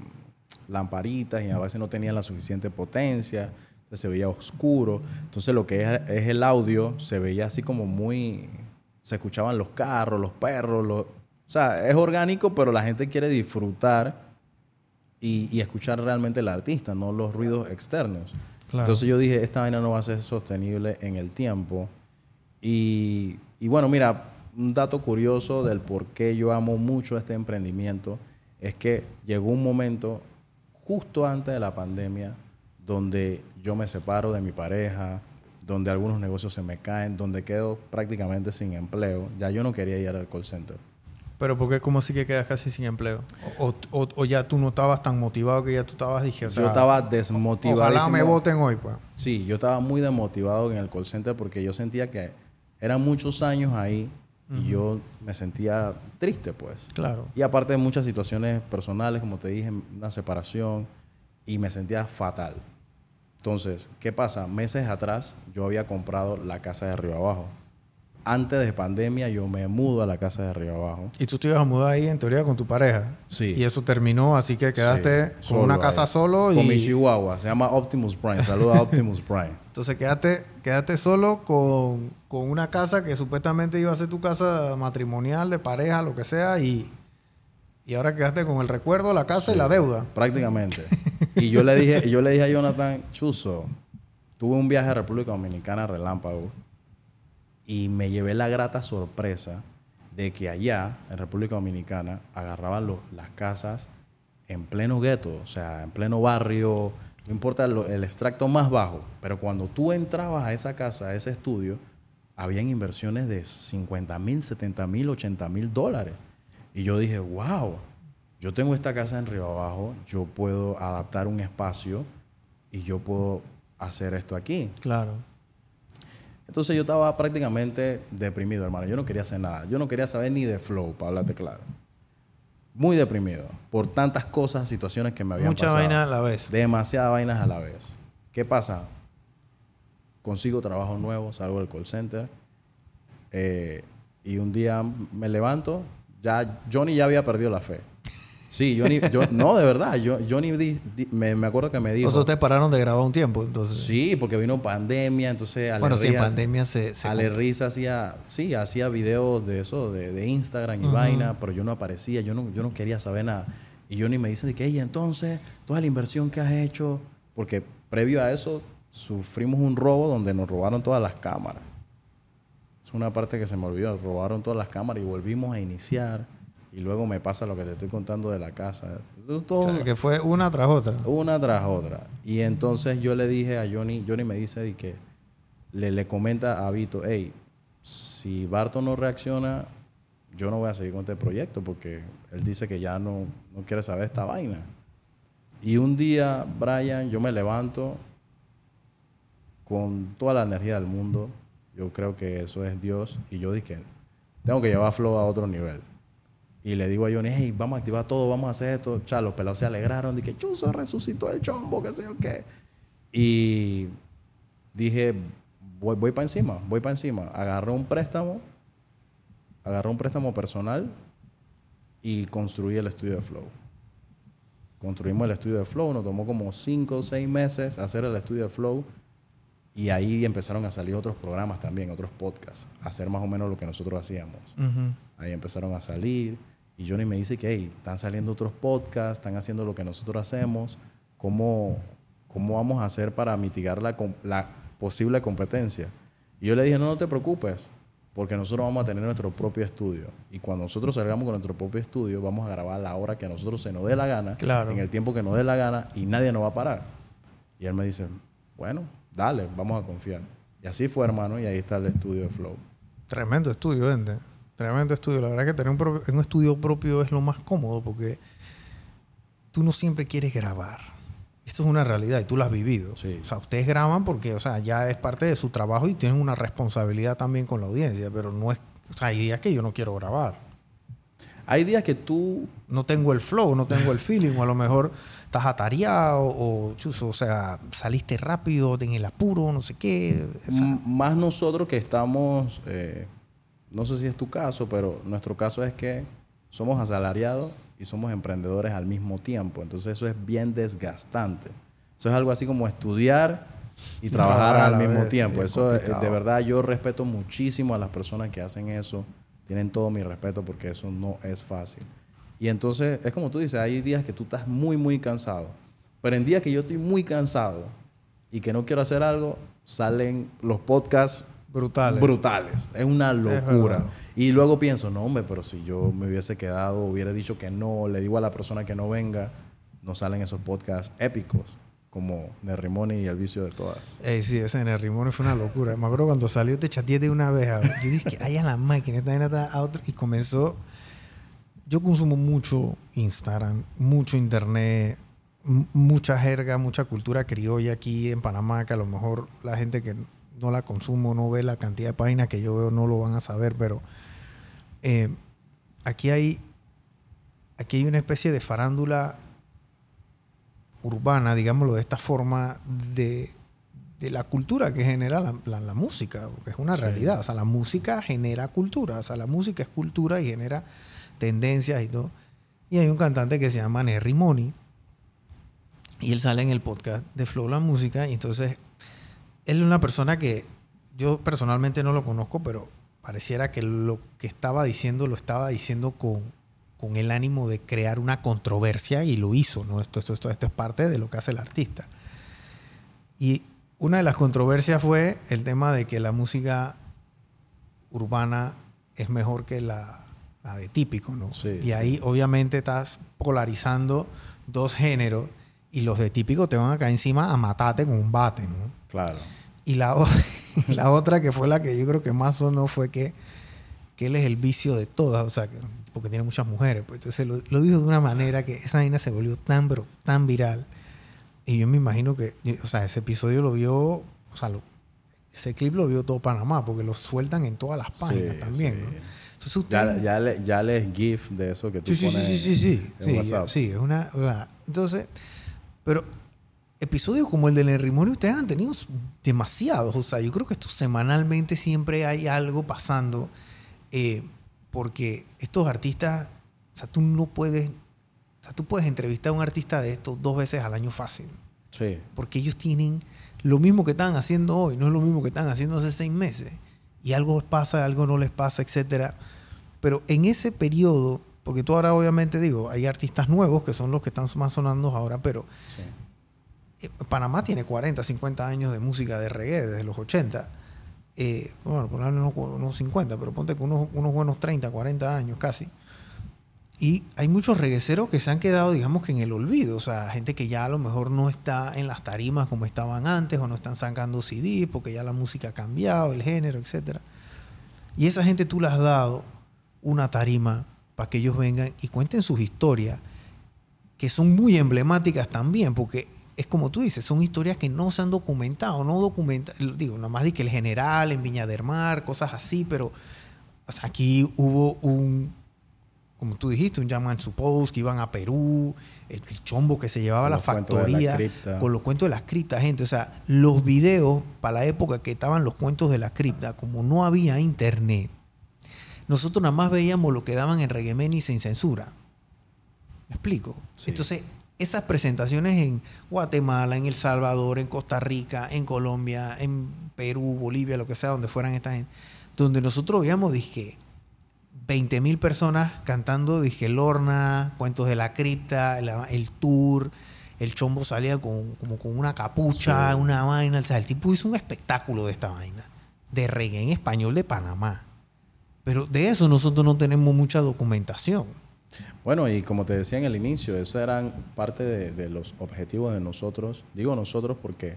lamparitas y a veces no tenía la suficiente potencia, se veía oscuro. Entonces lo que es, es el audio se veía así como muy... Se escuchaban los carros, los perros, los... O sea, es orgánico, pero la gente quiere disfrutar y, y escuchar realmente al artista, no los ruidos externos. Claro. Entonces yo dije, esta vaina no va a ser sostenible en el tiempo. Y, y bueno, mira, un dato curioso del por qué yo amo mucho este emprendimiento es que llegó un momento justo antes de la pandemia donde yo me separo de mi pareja, donde algunos negocios se me caen, donde quedo prácticamente sin empleo. Ya yo no quería ir al call center. Pero ¿por qué cómo así que quedas casi sin empleo? O, o- o ya tú no estabas tan motivado que ya tú estabas, dije, o sea, yo estaba desmotivado. ojalá me voten hoy, pues. Sí, yo estaba muy desmotivado en el call center porque yo sentía que eran muchos años ahí y yo me sentía triste, pues. Claro. Y aparte de muchas situaciones personales, como te dije, una separación y me sentía fatal. Entonces, ¿qué pasa? Meses atrás yo había comprado la casa de Río Abajo. Antes de pandemia yo me mudo a la casa de Río Abajo. Y tú te ibas a mudar ahí en teoría con tu pareja. Sí. Y eso terminó, así que quedaste Sí, con una ahí. casa solo Con mi chihuahua. Se llama Optimus Prime. Saluda a Optimus Prime. entonces quedaste, quedaste solo con, con una casa que supuestamente iba a ser tu casa matrimonial, de pareja, lo que sea, y, y ahora quedaste con el recuerdo, la casa y la deuda. Prácticamente. Y yo le dije, yo le dije a Jonathan, Chuzo, tuve un viaje a República Dominicana relámpago y me llevé la grata sorpresa de que allá, en República Dominicana, agarraban lo- las casas en pleno gueto, o sea, en pleno barrio, no importa el extracto más bajo, pero cuando tú entrabas a esa casa, a ese estudio, habían inversiones de 50 mil, 70 mil, 80 mil dólares. Y yo dije, wow, yo tengo esta casa en Río Abajo, yo puedo adaptar un espacio y yo puedo hacer esto aquí. Claro. Entonces yo estaba prácticamente deprimido, hermano. Yo no quería hacer nada. Yo no quería saber ni de flow, para hablarte claro. Muy deprimido por tantas cosas, situaciones que me habían Mucha pasado. vaina a la vez. Demasiadas vainas a la vez. ¿Qué pasa? Consigo trabajo nuevo, salgo del call center. eh, y un día me levanto. Ya Johnny ya había perdido la fe. Sí, Johnny, yo, no, de verdad. Yo, Johnny di- di- me, me acuerdo que me dijo. Sea, ustedes pararon de grabar un tiempo, entonces. Sí, porque vino pandemia, entonces Ale bueno, sí, pandemia se... se Ale Riz hacía, sí, hacía videos de eso, de, de Instagram y vaina, pero yo no aparecía, yo no, yo no quería saber nada. Y Johnny me dice de que, "Ey, entonces, toda la inversión que has hecho, porque previo a eso sufrimos un robo donde nos robaron todas las cámaras. Es una parte que se me olvidó, robaron todas las cámaras y volvimos a iniciar. Y luego me pasa lo que te estoy contando de la casa. Todo o sea, una- que fue una tras otra. una tras otra. Y entonces yo le dije a Johnny, Johnny me dice de que le, le comenta a Vito, hey, si Barto no reacciona, yo no voy a seguir con este proyecto porque él dice que ya no, no quiere saber esta vaina. Y un día, Brian, yo me levanto con toda la energía del mundo. Yo creo que eso es Dios. Y yo dije, tengo que llevar Flow a otro nivel. Y le digo a Johnny, hey, vamos a activar todo, vamos a hacer esto. Chá, los pelados se alegraron. Dije, Chuzo resucitó el chombo, qué sé yo qué. Y dije, voy, voy para encima, voy para encima. Agarré un préstamo, agarré un préstamo personal y construí el estudio de Flow. Construimos el estudio de Flow, nos tomó como 5 o 6 meses hacer el estudio de Flow. Y ahí empezaron a salir otros programas también, otros podcasts, a hacer más o menos lo que nosotros hacíamos. Ahí empezaron a salir. Y Johnny me dice que hey, están saliendo otros podcasts, están haciendo lo que nosotros hacemos. ¿Cómo, cómo vamos a hacer para mitigar la, posible competencia? Y yo le dije, no, no te preocupes, porque nosotros vamos a tener nuestro propio estudio. Y cuando nosotros salgamos con nuestro propio estudio, vamos a grabar la hora que a nosotros se nos dé la gana, Claro. en el tiempo que nos dé la gana, y nadie nos va a parar. Y él me dice, bueno, dale, vamos a confiar. Y así fue, hermano, y ahí está el estudio de Flow. Tremendo estudio, vente. Tremendo estudio. La verdad que tener un, pro- un estudio propio es lo más cómodo porque tú no siempre quieres grabar. Esto es una realidad y tú lo has vivido. Sí. O sea, ustedes graban porque, o sea, ya es parte de su trabajo y tienen una responsabilidad también con la audiencia, pero no es, o sea, hay días que yo no quiero grabar. Hay días que tú No tengo el flow, no tengo el feeling, o a lo mejor estás atareado, o, chuzo, o sea, saliste rápido, en el apuro, no sé qué. O sea, M- Más nosotros que estamos, eh, no sé si es tu caso, pero nuestro caso es que somos asalariados y somos emprendedores al mismo tiempo. Entonces eso es bien desgastante. Eso es algo así como estudiar y trabajar, al mismo vez, tiempo. es Eso eh, complicado. de verdad yo respeto muchísimo a las personas que hacen eso. Tienen todo mi respeto porque eso no es fácil. Y entonces es como tú dices, hay días que tú estás muy, muy cansado. Pero en días que yo estoy muy cansado y que no quiero hacer algo, salen los podcasts brutales. brutales. Es una locura. y luego pienso, no, hombre, pero si yo me hubiese quedado, hubiera dicho que no, le digo a la persona que no venga, no salen esos podcasts épicos como Nerrimoni y El Vicio de Todas. Ey, sí, ese rimón fue una locura. Me acuerdo cuando salió te chateé de una vez. Yo dije que hay a la máquina, esta está a otro. Y comenzó. Yo consumo mucho Instagram, mucho internet, mucha jerga, mucha cultura criolla aquí en Panamá, que a lo mejor la gente que no la consumo no ve la cantidad de páginas que yo veo, no lo van a saber, pero eh, aquí hay aquí hay una especie de farándula urbana, digámoslo de esta forma, de, de la cultura que genera la, la- la música, porque es una Sí. realidad. O sea, la música genera cultura, o sea, la música es cultura y genera tendencias y todo. Y hay un cantante que se llama Nerry Money, y él sale en el podcast de Flow La Música, y entonces él es una persona que yo personalmente no lo conozco, pero pareciera que lo que estaba diciendo lo estaba diciendo con, con el ánimo de crear una controversia y lo hizo, ¿no? Esto, esto, esto, esto es parte de lo que hace el artista. Y una de las controversias fue el tema de que la música urbana es mejor que la, la de típico, ¿no? Sí, y sí. ahí obviamente estás polarizando dos géneros y los de típico te van a caer encima a matarte con un bate, ¿no? Claro. Y la, la otra que fue la que yo creo que más sonó fue que, que él es el vicio de todas, o sea, que- porque tiene muchas mujeres. Pues entonces lo, lo dijo de una manera que esa vaina se volvió tan, pero tan viral. Y yo me imagino que, o sea, ese episodio lo vio, o sea, lo- ese clip lo vio todo Panamá, porque lo sueltan en todas las páginas Sí, también, sí. ¿no? Entonces Ya, usted... ya, le, ya les GIF de eso que tú Sí, sí, sí, pones sí, sí, sí. en Sí, WhatsApp. sí, es una. o sea, entonces, pero episodios como el del Enrimonio ustedes han tenido demasiados. O sea, yo creo que esto semanalmente siempre hay algo pasando. eh, porque estos artistas, o sea, tú no puedes. O sea, tú puedes entrevistar a un artista de estos dos veces al año fácil. Sí. Porque ellos tienen lo mismo que están haciendo hoy, no es lo mismo que están haciendo hace seis meses. Y algo pasa, algo no les pasa, etcétera. Pero en ese periodo, porque tú ahora obviamente digo, hay artistas nuevos que son los que están más sonando ahora, pero sí. Eh, Panamá tiene 40, 50 años de música de reggae desde los 80. Eh, bueno, por unos, unos 50, pero ponte que unos, unos buenos 30, 40 años casi. Y hay muchos regueceros que se han quedado, digamos que en el olvido. O sea, gente que ya a lo mejor no está en las tarimas como estaban antes o no están sacando CDs porque ya la música ha cambiado, el género, etc. Y esa gente tú le has dado una tarima para que ellos vengan y cuenten sus historias, que son muy emblemáticas también, porque es como tú dices, son historias que no se han documentado, no documentan, digo, nada más de que el general en Viña del Mar, cosas así, pero o sea, aquí hubo un, como tú dijiste, un Jaman Suppose, que iban a Perú, el, el chombo que se llevaba a la la factoría, cripta. con los cuentos de las criptas, gente. O sea, los videos para la época que estaban los cuentos de la cripta, como no había internet, nosotros nada más veíamos lo que daban en Reggaemen y sin censura. ¿Me explico? Sí. Entonces, esas presentaciones en Guatemala, en El Salvador, en Costa Rica, en Colombia, en Perú, Bolivia, lo que sea, donde fueran esta gente, donde nosotros veíamos, dije, 20 mil personas cantando, dije, Lorna, Cuentos de la Cripta, el, el tour, el chombo salía con, como con una capucha, Sí. una vaina, o sea, el tipo hizo un espectáculo de esta vaina, de reggae en español de Panamá. Pero de eso nosotros no tenemos mucha documentación. Bueno, y como te decía en el inicio, esos eran parte de, de los objetivos de nosotros. Digo nosotros porque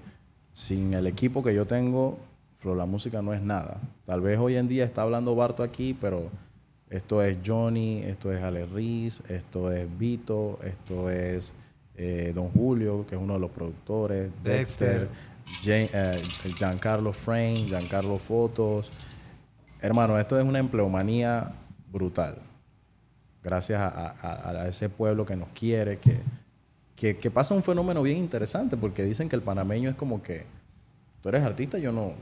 sin el equipo que yo tengo, Flow La Música no es nada. Tal vez hoy en día está hablando Barto aquí, pero esto es Johnny, esto es Ale Riz, esto es Vito, esto es eh, Don Julio, que es uno de los productores, Dexter, eh, Giancarlo Frame, Giancarlo Fotos. Hermano, esto es una empleomanía brutal. Gracias a, a- a- a ese pueblo que nos quiere, que, que, que pasa un fenómeno bien interesante, porque dicen que el panameño es como que tú eres artista, yo no,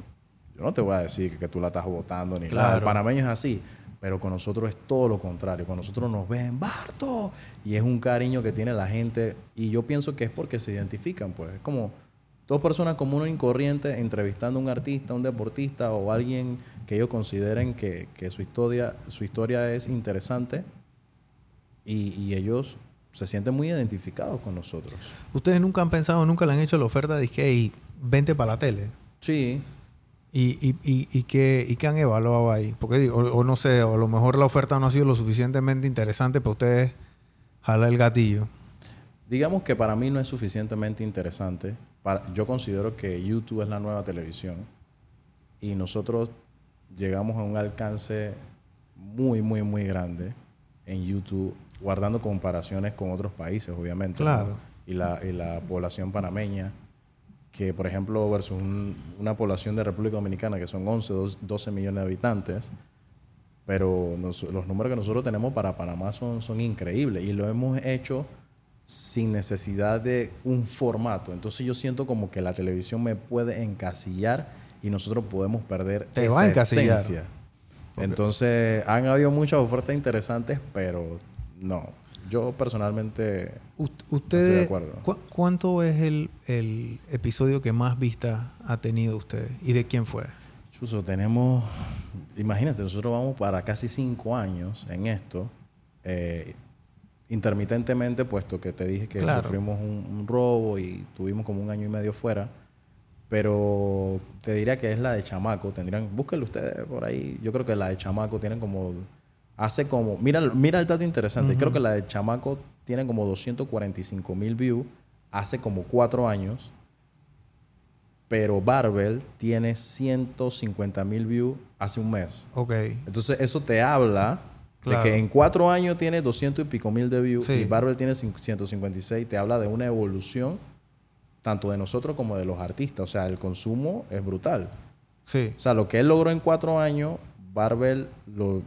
yo no te voy a decir que, que tú la estás votando ni nada. El panameño es así. Pero con nosotros es todo lo contrario. Con nosotros nos ven, Barto. Y es un cariño que tiene la gente. Y yo pienso que es porque se identifican, pues. Es como dos personas comunes y corrientes entrevistando a un artista, un deportista o alguien que ellos consideren que, que su, historia, su historia es interesante. Y, y ellos se sienten muy identificados con nosotros. Ustedes nunca han pensado, nunca le han hecho la oferta de que "Hey, vente para la tele. Sí, ¿Y, y, y, y qué, y qué han evaluado ahí? Porque o, o no sé, o a lo mejor la oferta no ha sido lo suficientemente interesante para ustedes jalar el gatillo. Digamos que para mí no es suficientemente interesante. Para- yo considero que YouTube es la nueva televisión y nosotros llegamos a un alcance muy, muy, muy grande en YouTube, guardando comparaciones con otros países, obviamente. ¿no? Claro. Y, la, y la población panameña, que por ejemplo, versus un- una población de República Dominicana, que son 11, 12 millones de habitantes, pero nos- los números que nosotros tenemos para Panamá son, son increíbles y lo hemos hecho sin necesidad de un formato. Entonces yo siento como que la televisión me puede encasillar y nosotros podemos perder Te esa va a encasillar. esencia. Entonces han habido muchas ofertas interesantes, pero no. Yo personalmente U- estoy de ustedes, acuerdo. ¿cu- ¿cuánto es el, el episodio que más vista ha tenido ustedes? ¿Y de quién fue? Chuso, tenemos, imagínate, nosotros vamos para casi cinco años en esto, eh, intermitentemente, puesto que te dije que Claro. sufrimos un, un robo y tuvimos como un año y medio fuera, pero te diría que es la de Chamaco, tendrían, búsquenlo ustedes por ahí, yo creo que la de Chamaco tienen como, hace como, mira, mira el dato interesante, creo que la de Chamaco tiene como 245 mil views hace como cuatro años pero Barbell tiene 150 mil views hace un mes. Ok. Entonces eso te habla Claro. de que en cuatro años tiene 200 y pico mil de views Sí. y Barbell tiene cin- 156. Te habla de una evolución tanto de nosotros como de los artistas. O sea, el consumo es brutal. Sí. O sea, lo que él logró en cuatro años, Barbell lo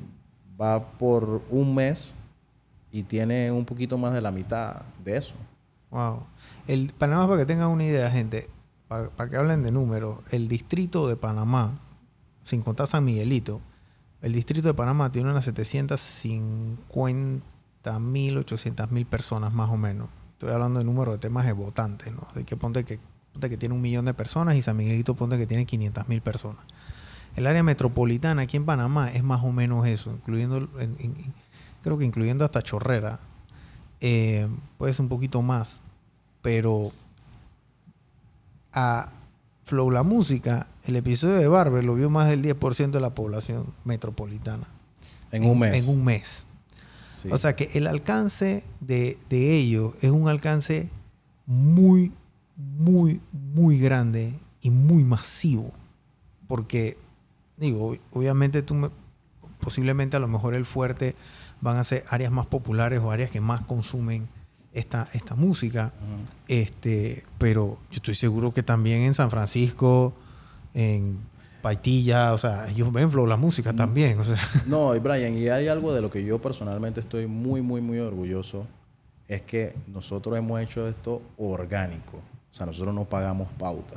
va por un mes y tiene un poquito más de la mitad de eso. Wow. El Panamá, para que tengan una idea, gente, para, que hablen de números, el distrito de Panamá, sin contar San Miguelito, el distrito de Panamá tiene unas 750 mil, 800 mil personas más o menos. Estoy hablando de número de temas de votantes, ¿no? De que ponte que, ponte que tiene un millón de personas y San Miguelito ponte que tiene 500 mil personas. El área metropolitana aquí en Panamá es más o menos eso, incluyendo, en- en- en- creo que incluyendo hasta Chorrera. Eh, puede ser un poquito más, pero a Flow la música, el episodio de Barber lo vio más del 10% de la población metropolitana. En, un mes. En un mes. Sí. O sea que el alcance de, de ellos es un alcance muy, muy, muy grande y muy masivo. Porque, digo, ob- obviamente tú me- posiblemente a lo mejor el fuerte van a ser áreas más populares o áreas que más consumen esta, esta música. Este, pero yo estoy seguro que también en San Francisco, en Paitilla, o sea, ellos ven Flow la música también. O sea, No, y Brian, y hay algo de lo que yo personalmente estoy muy, muy, muy orgulloso, es que nosotros hemos hecho esto orgánico. O sea, nosotros no pagamos pauta.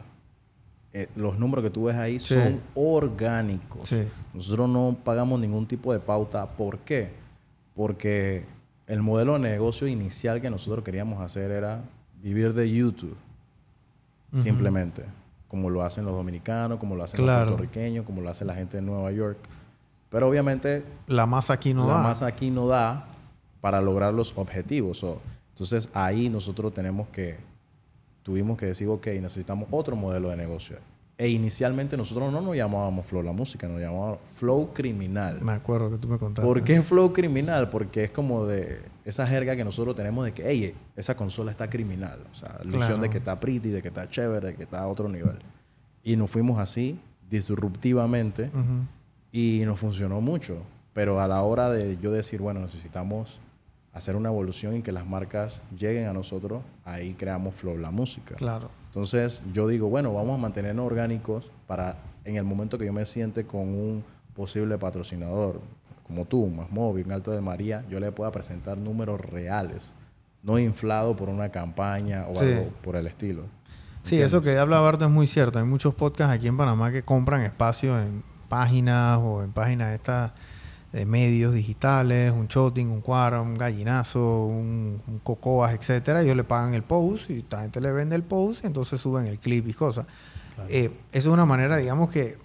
Eh, los números que tú ves ahí Sí. son orgánicos. Sí. Nosotros no pagamos ningún tipo de pauta. ¿Por qué? Porque el modelo de negocio inicial que nosotros queríamos hacer era vivir de YouTube. Simplemente. Como lo hacen los dominicanos, como lo hacen Claro. los puertorriqueños, como lo hace la gente de Nueva York. Pero obviamente la masa aquí no la da. masa aquí no da para lograr los objetivos. So, entonces ahí nosotros tenemos que, tuvimos que decir, ok, necesitamos otro modelo de negocio. E inicialmente nosotros no nos llamábamos Flow la música, nos llamábamos Flow Criminal. Me acuerdo que tú me contaste. ¿Por qué Flow Criminal? Porque es como de esa jerga que nosotros tenemos de que, hey, esa consola está criminal. O sea, la ilusión Claro. de que está pretty, de que está chévere, de que está a otro nivel. Y nos fuimos así, disruptivamente, y nos funcionó mucho. Pero a la hora de yo decir, bueno, necesitamos hacer una evolución y que las marcas lleguen a nosotros, ahí creamos Flow la música. Claro. Entonces yo digo, bueno, vamos a mantenernos orgánicos para en el momento que yo me siente con un posible patrocinador, como tú, más móvil, Alto de María, yo le pueda presentar números reales, no inflado por una campaña o Sí. algo por el estilo. Sí, eso que habla Barto es muy cierto. Hay muchos podcasts aquí en Panamá que compran espacio en páginas o en páginas estas de medios digitales, un Shotting, un Quara, un Gallinazo, un, un Cocoas, etcétera. Ellos le pagan el post y la gente le vende el post y entonces suben el clip y cosas. Claro. Eh, eso es una manera, digamos que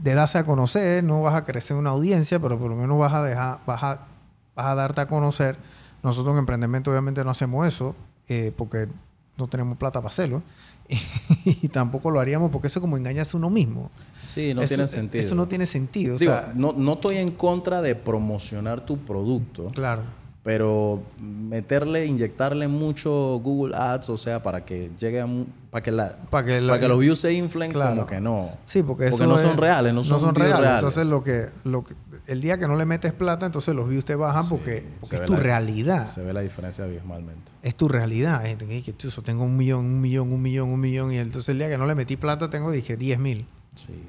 de darse a conocer, no vas a crecer una audiencia, pero por lo menos vas a dejar, vas a, vas a darte a conocer. Nosotros en emprendimiento obviamente no hacemos eso, eh, porque no tenemos plata para hacerlo. y tampoco lo haríamos porque eso es como engañarse a uno mismo. Sí, no Eso- tiene sentido. Eso no tiene sentido. o Digo, sea, no, no estoy en contra de promocionar tu producto, claro. Pero meterle, inyectarle mucho Google Ads, o sea, para que llegue a para que la Para que, para que los views se inflen, Claro. como que no. Sí, porque, Porque no es- son reales, no son reales. Entonces, lo que, lo que, el día que no le metes plata, entonces los views te bajan Sí, porque, porque es tu la- realidad. Se ve la diferencia abismalmente. es tu realidad. Que dice, "Chuzo, tengo un millón, un millón, un millón, un millón. Y entonces el día que no le metí plata, tengo, dije, 10 mil. Sí.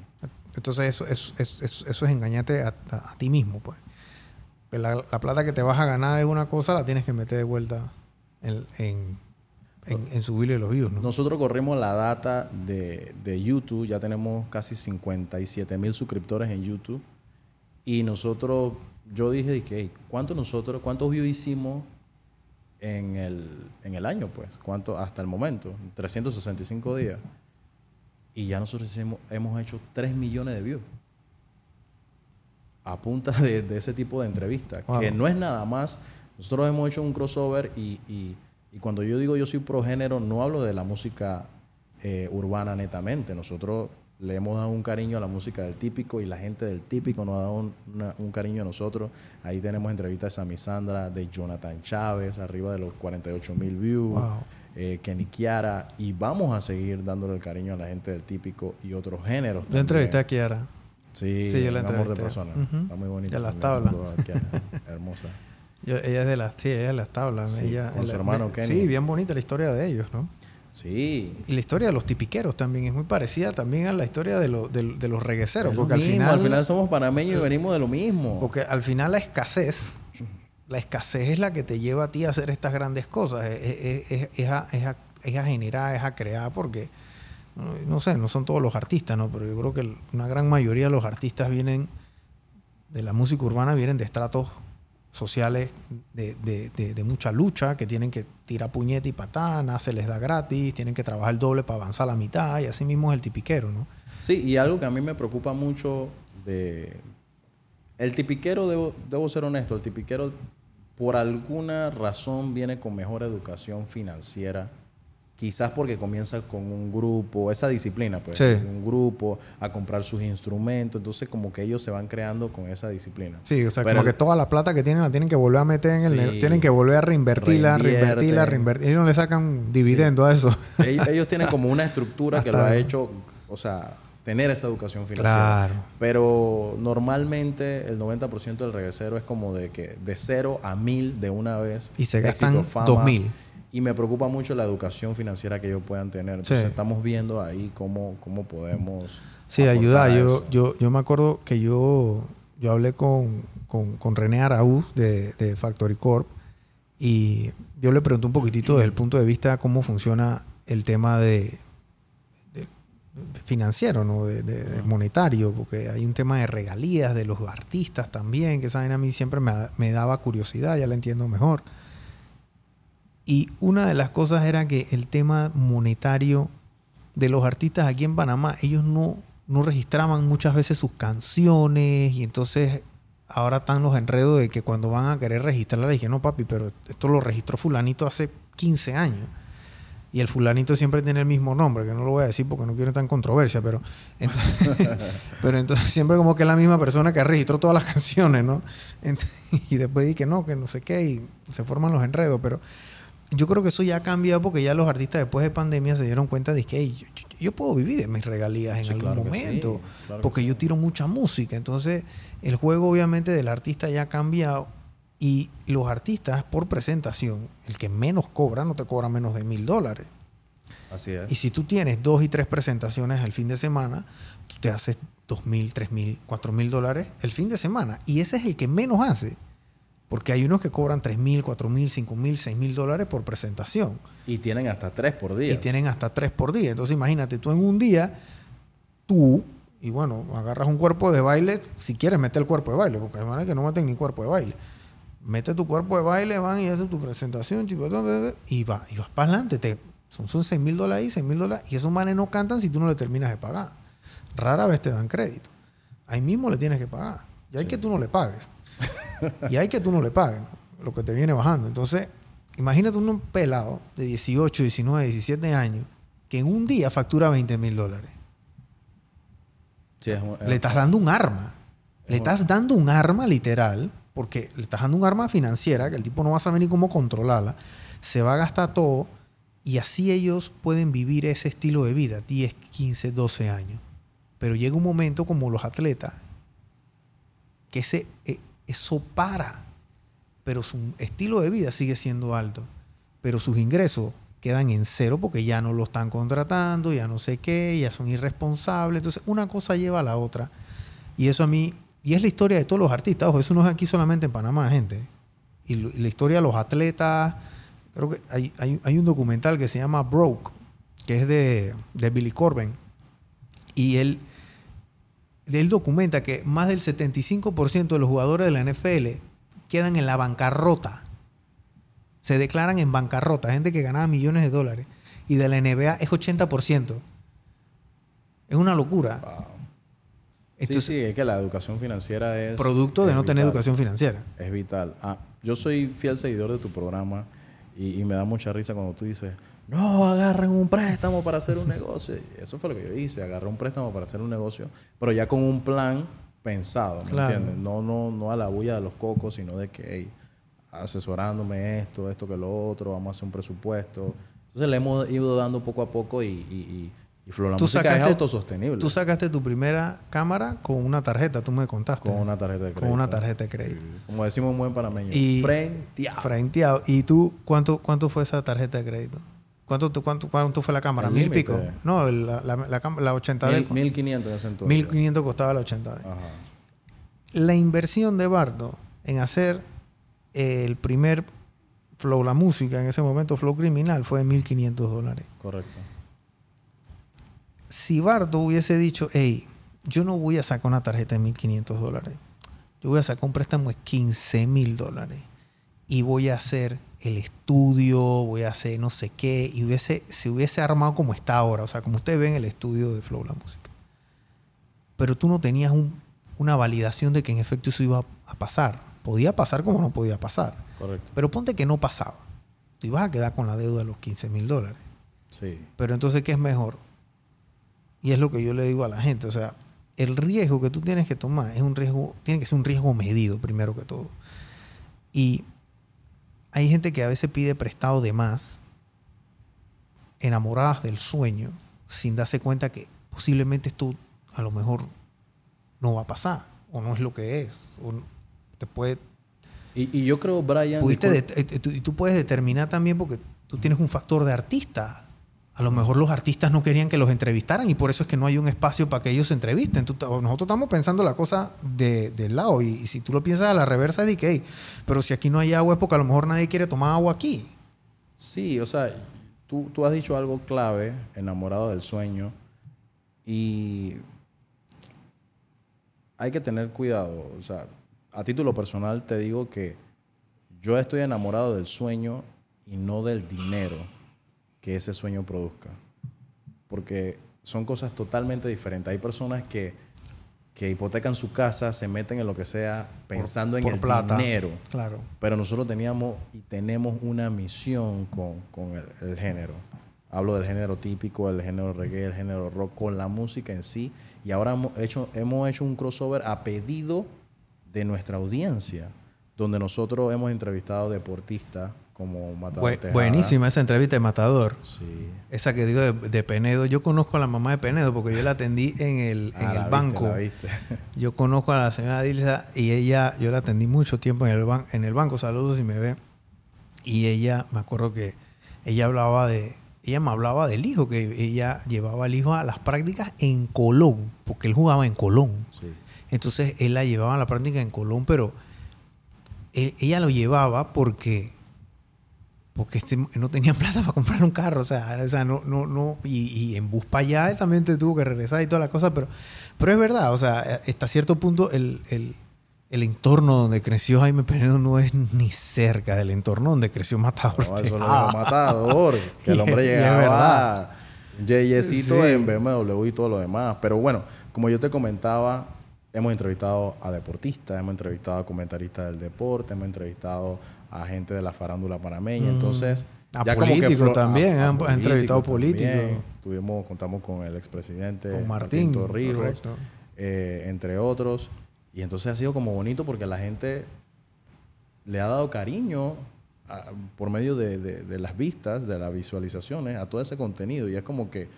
Entonces eso, eso, eso, eso- eso es engañarte a, a- a ti mismo, pues. Que La, la plata que te vas a ganar de una cosa la tienes que meter de vuelta en, en, en, subirle los views, ¿no? Nosotros corrimos la data de, de YouTube, ya tenemos casi 57 mil suscriptores en YouTube. Y nosotros, yo dije que, "Hey, ¿cuánto nosotros, cuántos views hicimos en el, en el año, pues? ¿Cuánto hasta el momento? 365 días. Y ya nosotros hemos, hemos hecho 3 millones de views. A punta de, de ese tipo de entrevistas. Wow. Que no es nada más. Nosotros hemos hecho un crossover y, y- y cuando yo digo yo soy progénero, no hablo de la música eh, urbana netamente. Nosotros le hemos dado un cariño a la música del típico y la gente del típico nos ha dado un, una- un cariño a nosotros. Ahí tenemos entrevistas de Sammy Sandra, de Jonathan Chávez, arriba de los 48 mil views, Wow. eh, Kenny Kiara, y vamos a seguir dándole el cariño a la gente del típico y otros géneros. Yo entrevisté a Kiara. Sí, Sí, yo la un amor de persona. Está muy bonita. De las tablas. hermosa. Yo- ella es de las, sí, ella es de las tablas. Sí, ella, con su hermano me- Kenny. Sí, bien bonita la historia de ellos, ¿no? Sí. Y la historia de los tipiqueros también es muy parecida también a la historia de, lo- de, de los regueceros. Es lo Porque al final, al final somos panameños y venimos de lo mismo. porque al final la escasez, la escasez es la que te lleva a ti a hacer estas grandes cosas. Es, es- es- es a, es a- es a generar, es a crear, porque no- sé, no son todos los artistas, ¿no? Pero yo creo que una gran mayoría de los artistas vienen de la música urbana, vienen de estratos sociales de- de mucha lucha, que tienen que tirar puñete y patana, se les da gratis, tienen que trabajar el doble para avanzar la mitad, y así mismo es el tipiquero, ¿no? Sí, y algo que a mí me preocupa mucho de... El tipiquero, debo, debo ser honesto, el tipiquero por alguna razón viene con mejor educación financiera. Quizás porque comienza con un grupo, esa disciplina, pues, Sí. un grupo, a comprar sus instrumentos. Entonces, como que ellos se van creando con esa disciplina. Sí, o sea, Pero como que el- toda la plata que tienen la tienen que volver a meter en el... Sí. negocio, Tienen que volver a reinvertirla, reinvertirla, Reinvierten. reinvertir. Ellos no le sacan dividendo a eso. ellos, ellos tienen como una estructura que lo ha hecho, o sea, tener esa educación financiera. Claro. Pero normalmente el 90% del reguecero es como de que de cero a mil de una vez. Y se Éxito, gastan fama. dos mil. Y me preocupa mucho la educación financiera que ellos puedan tener. Entonces Sí. estamos viendo ahí cómo, cómo podemos... Sí, ayuda. Yo, yo, yo me acuerdo que yo, yo hablé con, con, con René Araúz de, de Factory Corp y yo le pregunté un poquitito desde el punto de vista cómo funciona el tema de, financiero, ¿no? De, de- monetario, porque hay un tema de regalías de los artistas también, que saben a mí siempre me, me daba curiosidad, ya la entiendo mejor. Y una de las cosas era que el tema monetario de los artistas aquí en Panamá, ellos no, no registraban muchas veces sus canciones y entonces ahora están los enredos de que cuando van a querer registrarla, dije, no papi, pero esto lo registró fulanito hace 15 años. y el fulanito siempre tiene el mismo nombre, que no lo voy a decir porque no quiero en controversia, pero entonces, pero entonces siempre como que es la misma persona que registró todas las canciones, ¿no? y después di que no, que no sé qué, y se forman los enredos, pero yo creo que eso ya ha cambiado porque ya los artistas después de pandemia se dieron cuenta de que yo, puedo vivir de mis regalías en algún momento, porque yo tiro mucha música, entonces el juego obviamente del artista ya ha cambiado y los artistas por presentación, el que menos cobra no te cobra menos de mil dólares. Así es. Y si tú tienes dos y tres presentaciones al fin de semana, tú te haces dos mil, tres mil, cuatro mil dólares el fin de semana. Y ese es el que menos hace. Porque hay unos que cobran tres mil, cuatro mil, cinco mil, seis mil dólares por presentación. Y tienen hasta tres por día. Y tienen hasta tres por día. Entonces imagínate, tú en un día, tú, y bueno, agarras un cuerpo de baile, si quieres meter el cuerpo de baile, porque hay maneras que no meten ni cuerpo de baile mete tu cuerpo de baile, van y haces tu presentación, y, va, y vas para adelante. Te, son, son 6 mil dólares ahí, 6 mil dólares. Y esos manes no cantan si tú no le terminas de pagar. Rara vez te dan crédito. Ahí mismo le tienes que pagar. Y hay que tú no le pagues. Y hay que tú no le pagues, lo que te viene bajando. Entonces, imagínate un pelado de 18, 19, 17 años que en un día factura 20 mil dólares. le estás dando un arma. Le estás dando un arma literal porque le estás dando un arma financiera que el tipo no va a saber ni cómo controlarla, se va a gastar todo y así ellos pueden vivir ese estilo de vida, 10, 15, 12 años. Pero llega un momento como los atletas que ese, e, eso para, pero su estilo de vida sigue siendo alto, pero sus ingresos quedan en cero porque ya no lo están contratando, ya no sé qué, ya son irresponsables. Entonces una cosa lleva a la otra. Y eso a mí y es la historia de todos los artistas. Ojo, eso no es aquí solamente en Panamá, gente. Y, la historia de los atletas. Creo que hay, un documental que se llama Broke, que es de, Billy Corbin. Y él, él documenta que más del 75% de los jugadores de la NFL quedan en la bancarrota. Se declaran en bancarrota. Gente que ganaba millones de dólares. Y de la NBA es 80%. Es una locura sí, sí, es que la educación financiera es... Producto de no tener educación financiera. Es vital. Ah, yo soy fiel seguidor de tu programa y, me da mucha risa cuando tú dices, no, agarren un préstamo para hacer un negocio. Eso fue lo que yo hice, agarré un préstamo para hacer un negocio, pero ya con un plan pensado, ¿me entiendes? No, no, no a la bulla de los cocos, sino de que, hey, asesorándome esto, esto que lo otro, vamos a hacer un presupuesto. Entonces le hemos ido dando poco a poco y y Flow, la música es autosostenible. Tú sacaste tu primera cámara con una tarjeta, tú me contaste. Con una tarjeta de crédito. Con una tarjeta de crédito. Como decimos un buen panameño. Y frenteado. Frenteado. ¿Y tú cuánto, cuánto fue esa tarjeta de crédito? ¿Cuánto, cuánto, cuánto fue la cámara? ¿Mil pico? No, la, la, la, la 80 Mil, 1500 en ese entonces. 1500 costaba la 80 Ajá. La inversión de Bardo en hacer el primer Flow, la música, en ese momento Flow Criminal, fue de 1500 dólares. Correcto si Bardo hubiese dicho, hey, yo no voy a sacar una tarjeta de 1.500 dólares, yo voy a sacar un préstamo de 15 mil dólares y voy a hacer el estudio, voy a hacer no sé qué, y hubiese, se hubiese armado como está ahora, o sea, como ustedes ven el estudio de Flow La Música. Pero tú no tenías una validación de que en efecto eso iba a pasar. Podía pasar como no podía pasar. Correcto. Pero ponte que no pasaba. Tú ibas a quedar con la deuda de los 15 mil dólares. Sí. Pero entonces, ¿qué es mejor? Y es lo que yo le digo a la gente. O sea, el riesgo que tú tienes que tomar es un riesgo, tiene que ser un riesgo medido primero que todo. Y hay gente que a veces pide prestado de más, enamoradas del sueño, sin darse cuenta que posiblemente esto a lo mejor no va a pasar, o no es lo que es, o te puede... Y, yo creo, Brian... Pudiste y tú puedes determinar también porque tú tienes un factor de artista a lo mejor los artistas no querían que los entrevistaran y por eso es que no hay un espacio para que ellos se entrevisten. nosotros estamos pensando la cosa de, del lado y, si tú lo piensas a la reversa, de que, pero si aquí no hay agua es porque a lo mejor nadie quiere tomar agua aquí. Sí, o sea, tú has dicho algo clave, enamorado del sueño, y hay que tener cuidado. O sea, a título personal te digo que yo estoy enamorado del sueño y no del dinero que ese sueño produzca. Porque son cosas totalmente diferentes. Hay personas que, que hipotecan su casa, se meten en lo que sea pensando en el dinero. Claro. Pero nosotros teníamos y tenemos una misión con, el, género. Hablo del género típico, el género reggae, el género rock, con la música en sí. Y ahora hemos hecho, hemos hecho un crossover a pedido de nuestra audiencia, donde nosotros hemos entrevistado deportistas como Matador buenísima esa entrevista de Matador. Sí. Esa que digo de, de Penedo. Yo conozco a la mamá de Penedo porque yo la atendí en el, en Ah, el la viste, banco. la viste. Yo conozco a la señora Dilsa y ella, yo la atendí mucho tiempo en el, ban- en el banco, saludos si me ve. Y ella, me acuerdo que ella hablaba de, ella me hablaba del hijo, que ella llevaba al hijo a las prácticas en Colón, porque él jugaba en Colón. Sí. Entonces él la llevaba a la práctica en Colón, pero él- ella lo llevaba porque porque este no tenía plata para comprar un carro, o sea, o sea no, no, no, y, y en bus para allá él también te tuvo que regresar y toda la cosa, pero, pero es verdad, o sea, hasta cierto punto el, el, el entorno donde creció Jaime Penedo no es ni cerca del entorno donde creció Matador. No, eso lo dijo Matador. Que el hombre llegaba verdad. Yeyecito Sí. en BMW y todo lo demás. Pero bueno, como yo te comentaba, hemos entrevistado a deportistas, hemos entrevistado a comentaristas del deporte, hemos entrevistado a gente de la farándula panameña. Mm. Entonces, A ya como que políticos también, políticos entrevistado políticos. Tuvimos, contamos con el expresidente Con Martín, Torrijos, correcto. eh, entre otros. Y entonces ha sido como bonito porque la gente le ha dado cariño a- por medio de, de- de las vistas, de las visualizaciones, a todo ese contenido. Y es como que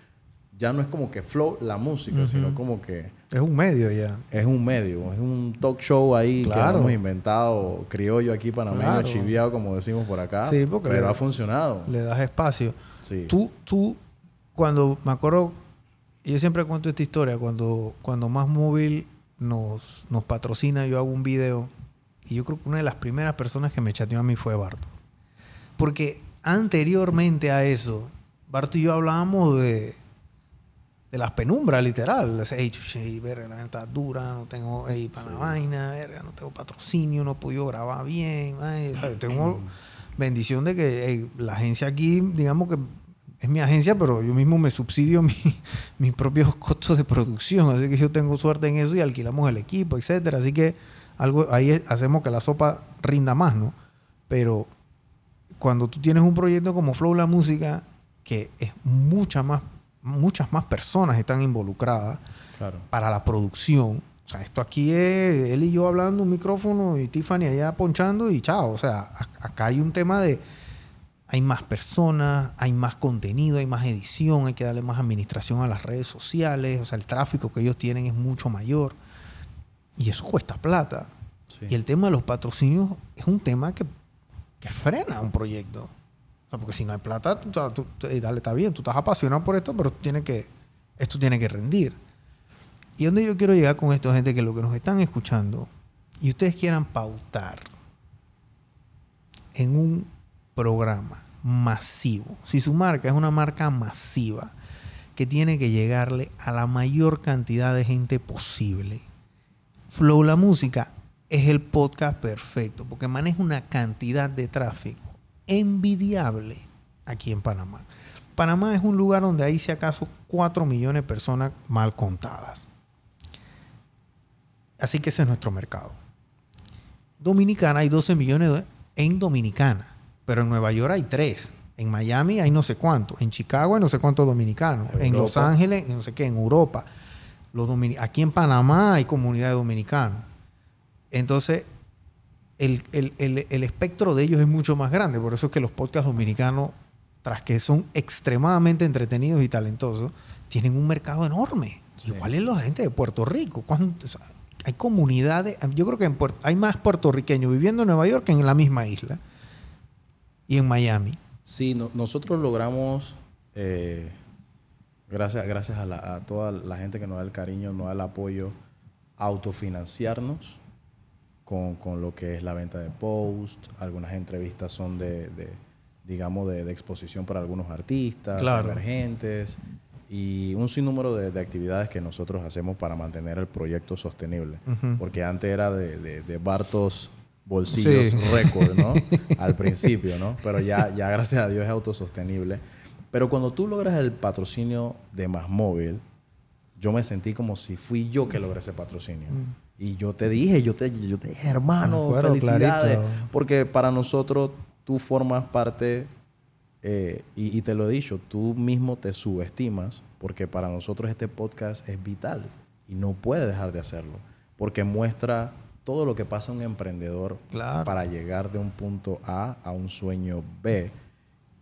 ya no es como que flow la música, sino como que Es un medio ya. es un medio, es un talk show ahí Claro. que hemos inventado, criollo aquí panameño, Claro. chiviado, como decimos por acá. Sí, porque pero ha funcionado. Le das espacio. Sí. Tú, tú, cuando me acuerdo, yo siempre cuento esta historia, cuando, cuando Más Móvil nos, nos patrocina, yo hago un video y yo creo que una de las primeras personas que me chateó a mí fue Barto. Porque anteriormente a eso, Barto y yo hablábamos de, de las penumbras, literal. O sea, "Ey, chuche, ey, verga, la gente está dura, no tengo, ey, para la vaina, verga, no tengo patrocinio, no he podido grabar bien. ay, ¿sabes? Tengo bendición de que ey, la agencia aquí, digamos que es mi agencia, pero yo mismo me subsidio mi- mis propios costos de producción. Así que yo tengo suerte en eso y alquilamos el equipo, etcétera. Así que algo ahí hacemos que la sopa rinda más, ¿no? Pero cuando tú tienes un proyecto como Flow La Música, que es mucha más, muchas más personas están involucradas Claro. para la producción. O sea, esto aquí es él y yo hablando, un micrófono y Tiffany allá ponchando y chao. O sea, acá hay un tema de... Hay más personas, hay más contenido, hay más edición, hay que darle más administración a las redes sociales. O sea, el tráfico que ellos tienen es mucho mayor. Y eso cuesta plata. Sí. Y el tema de los patrocinios es un tema que, que frena un proyecto. Porque si no hay plata, dale, está bien, tú estás apasionado por esto, pero tú tienes que, esto tiene que rendir. Y donde yo quiero llegar con esto, gente, que lo que nos están escuchando y ustedes quieran pautar en un programa masivo, si su marca es una marca masiva que tiene que llegarle a la mayor cantidad de gente posible, Flow la música es el podcast perfecto porque maneja una cantidad de tráfico envidiable aquí en Panamá. Panamá es un lugar donde hay si acaso 4 millones de personas mal contadas. Así que ese es nuestro mercado. Dominicana hay 12 millones en Dominicana, pero en Nueva York hay 3. En Miami hay no sé cuánto. En Chicago hay no sé cuántos dominicanos. En Europa. Los Ángeles, no sé qué, en Europa. Los Aquí en Panamá hay comunidad de dominicanos. Entonces, el, el- el- el espectro de ellos es mucho más grande. Por eso es que los podcasts dominicanos, tras que son extremadamente entretenidos y talentosos, tienen un mercado enorme. Sí. Igual es la gente de Puerto Rico. ¿Cuánto- o sea, hay comunidades, yo creo que en Puerto- hay más puertorriqueños viviendo en Nueva York que en la misma isla. Y en Miami. Sí, no- nosotros logramos, eh, gracias, gracias a, la- a toda la gente que nos da el cariño, nos da el apoyo, autofinanciarnos con, con lo que es la venta de post. Algunas entrevistas son de, de, digamos, de, de exposición para algunos artistas Claro. emergentes y un sinnúmero de, de actividades que nosotros hacemos para mantener el proyecto sostenible. Porque antes era de, de, de Bartos bolsillos Sí. récord, ¿no? Al principio, ¿no? Pero ya, ya gracias a Dios es autosostenible. Pero cuando tú logras el patrocinio de Más Móvil, yo me sentí como si fui yo que logré ese patrocinio. Y yo te dije, yo te, yo te dije, hermano, acuerdo felicidades. clarito. Porque para nosotros tú formas parte eh, y, y te lo he dicho, tú mismo te subestimas porque para nosotros este podcast es vital y no puede dejar de hacerlo porque muestra todo lo que pasa a un emprendedor Claro. para llegar de un punto A a un sueño B.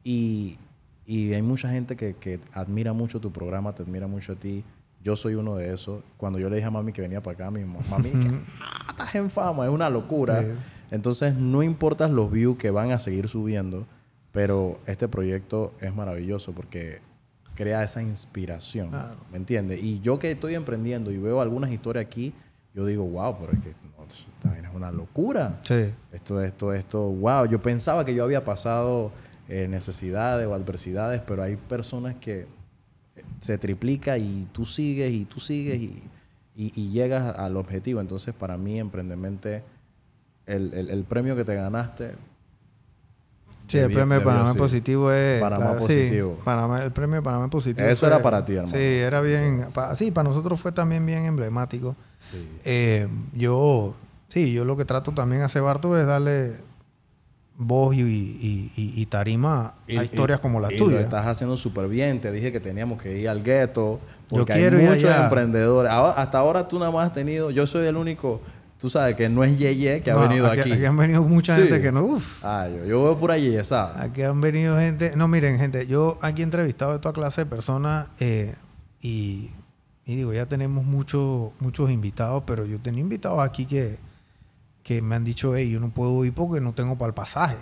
Y, y hay mucha gente que, que admira mucho tu programa, te admira mucho a ti. Yo soy uno de esos. Cuando yo le dije a mami que venía para acá, mi mamá, mami, que ah, estás en fama, es una locura. Sí. Entonces, no importa los views que van a seguir subiendo, pero este proyecto es maravilloso porque crea esa inspiración. Claro. ¿Me entiendes? Y yo que estoy emprendiendo y veo algunas historias aquí, yo digo, wow, pero es que no, esta es una locura. Sí. Esto, esto, esto, wow. Yo pensaba que yo había pasado eh, necesidades o adversidades, pero hay personas que se triplica y tú sigues y tú sigues y, y- y llegas al objetivo. Entonces, para mí, Emprendemente, el, el- el premio que te ganaste. Sí, el premio de Panamá positivo es. Panamá claro, sí, positivo. Panamá- el premio de Panamá positivo. Eso fue- era para ti, hermano. Sí, era bien. sí, para nosotros fue también bien emblemático. Sí. Eh, yo, sí, yo lo que trato también hace Barto es darle voz y, y- y- y tarima a historias como la tuya. Lo estás haciendo súper bien. Te dije que teníamos que ir al gueto. Porque hay muchos emprendedores. Ahora- hasta ahora tú nada más has tenido. Yo soy el único. Tú sabes que no es Yeye que ha venido aquí. Aquí han venido mucha Sí. gente que no. Uf, Ah, yo, yo veo pura yeyesada. aquí han venido gente. No, miren, gente, yo aquí he entrevistado de toda clase de personas eh, y, y digo, ya tenemos muchos muchos invitados, pero yo tenía invitados aquí que, que me han dicho, hey, yo no puedo ir porque no tengo para el pasaje.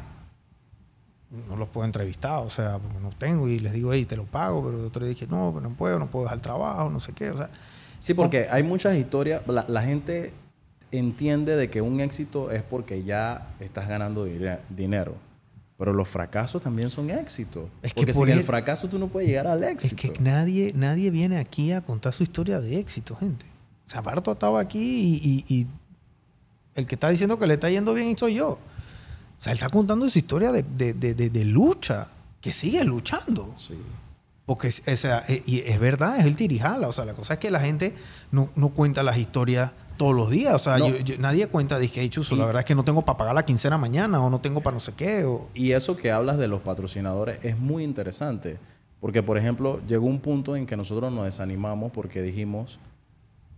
No los puedo entrevistar, o sea, porque no tengo. Y les digo, hey, te lo pago, pero otro día dije, no, pero no puedo, no puedo dejar el trabajo, no sé qué. O sea, Sí, porque hay muchas historias. La, la gente entiende de que un éxito es porque ya estás ganando dinero. Pero los fracasos también son éxitos. Es que porque por sin el el- fracaso tú no puedes llegar al Es éxito. que nadie, nadie viene aquí a contar su historia de éxito, gente. O sea, Barto estaba aquí y, y- y el que está diciendo que le está yendo bien soy yo. O sea, él está contando su historia de, de- de- de- lucha, que sigue luchando. Sí. Porque, o sea, eh, y es verdad, es el tirijala. O sea, la cosa es que la gente no, no cuenta las historias todos los días. O sea, No. yo- yo- nadie cuenta, dije, hey, Chuzo, Y- la verdad es que no tengo para pagar la quincena mañana o no tengo para no sé qué. O... Y eso que hablas de los patrocinadores es muy interesante. Porque, por ejemplo, llegó un punto en que nosotros nos desanimamos porque dijimos,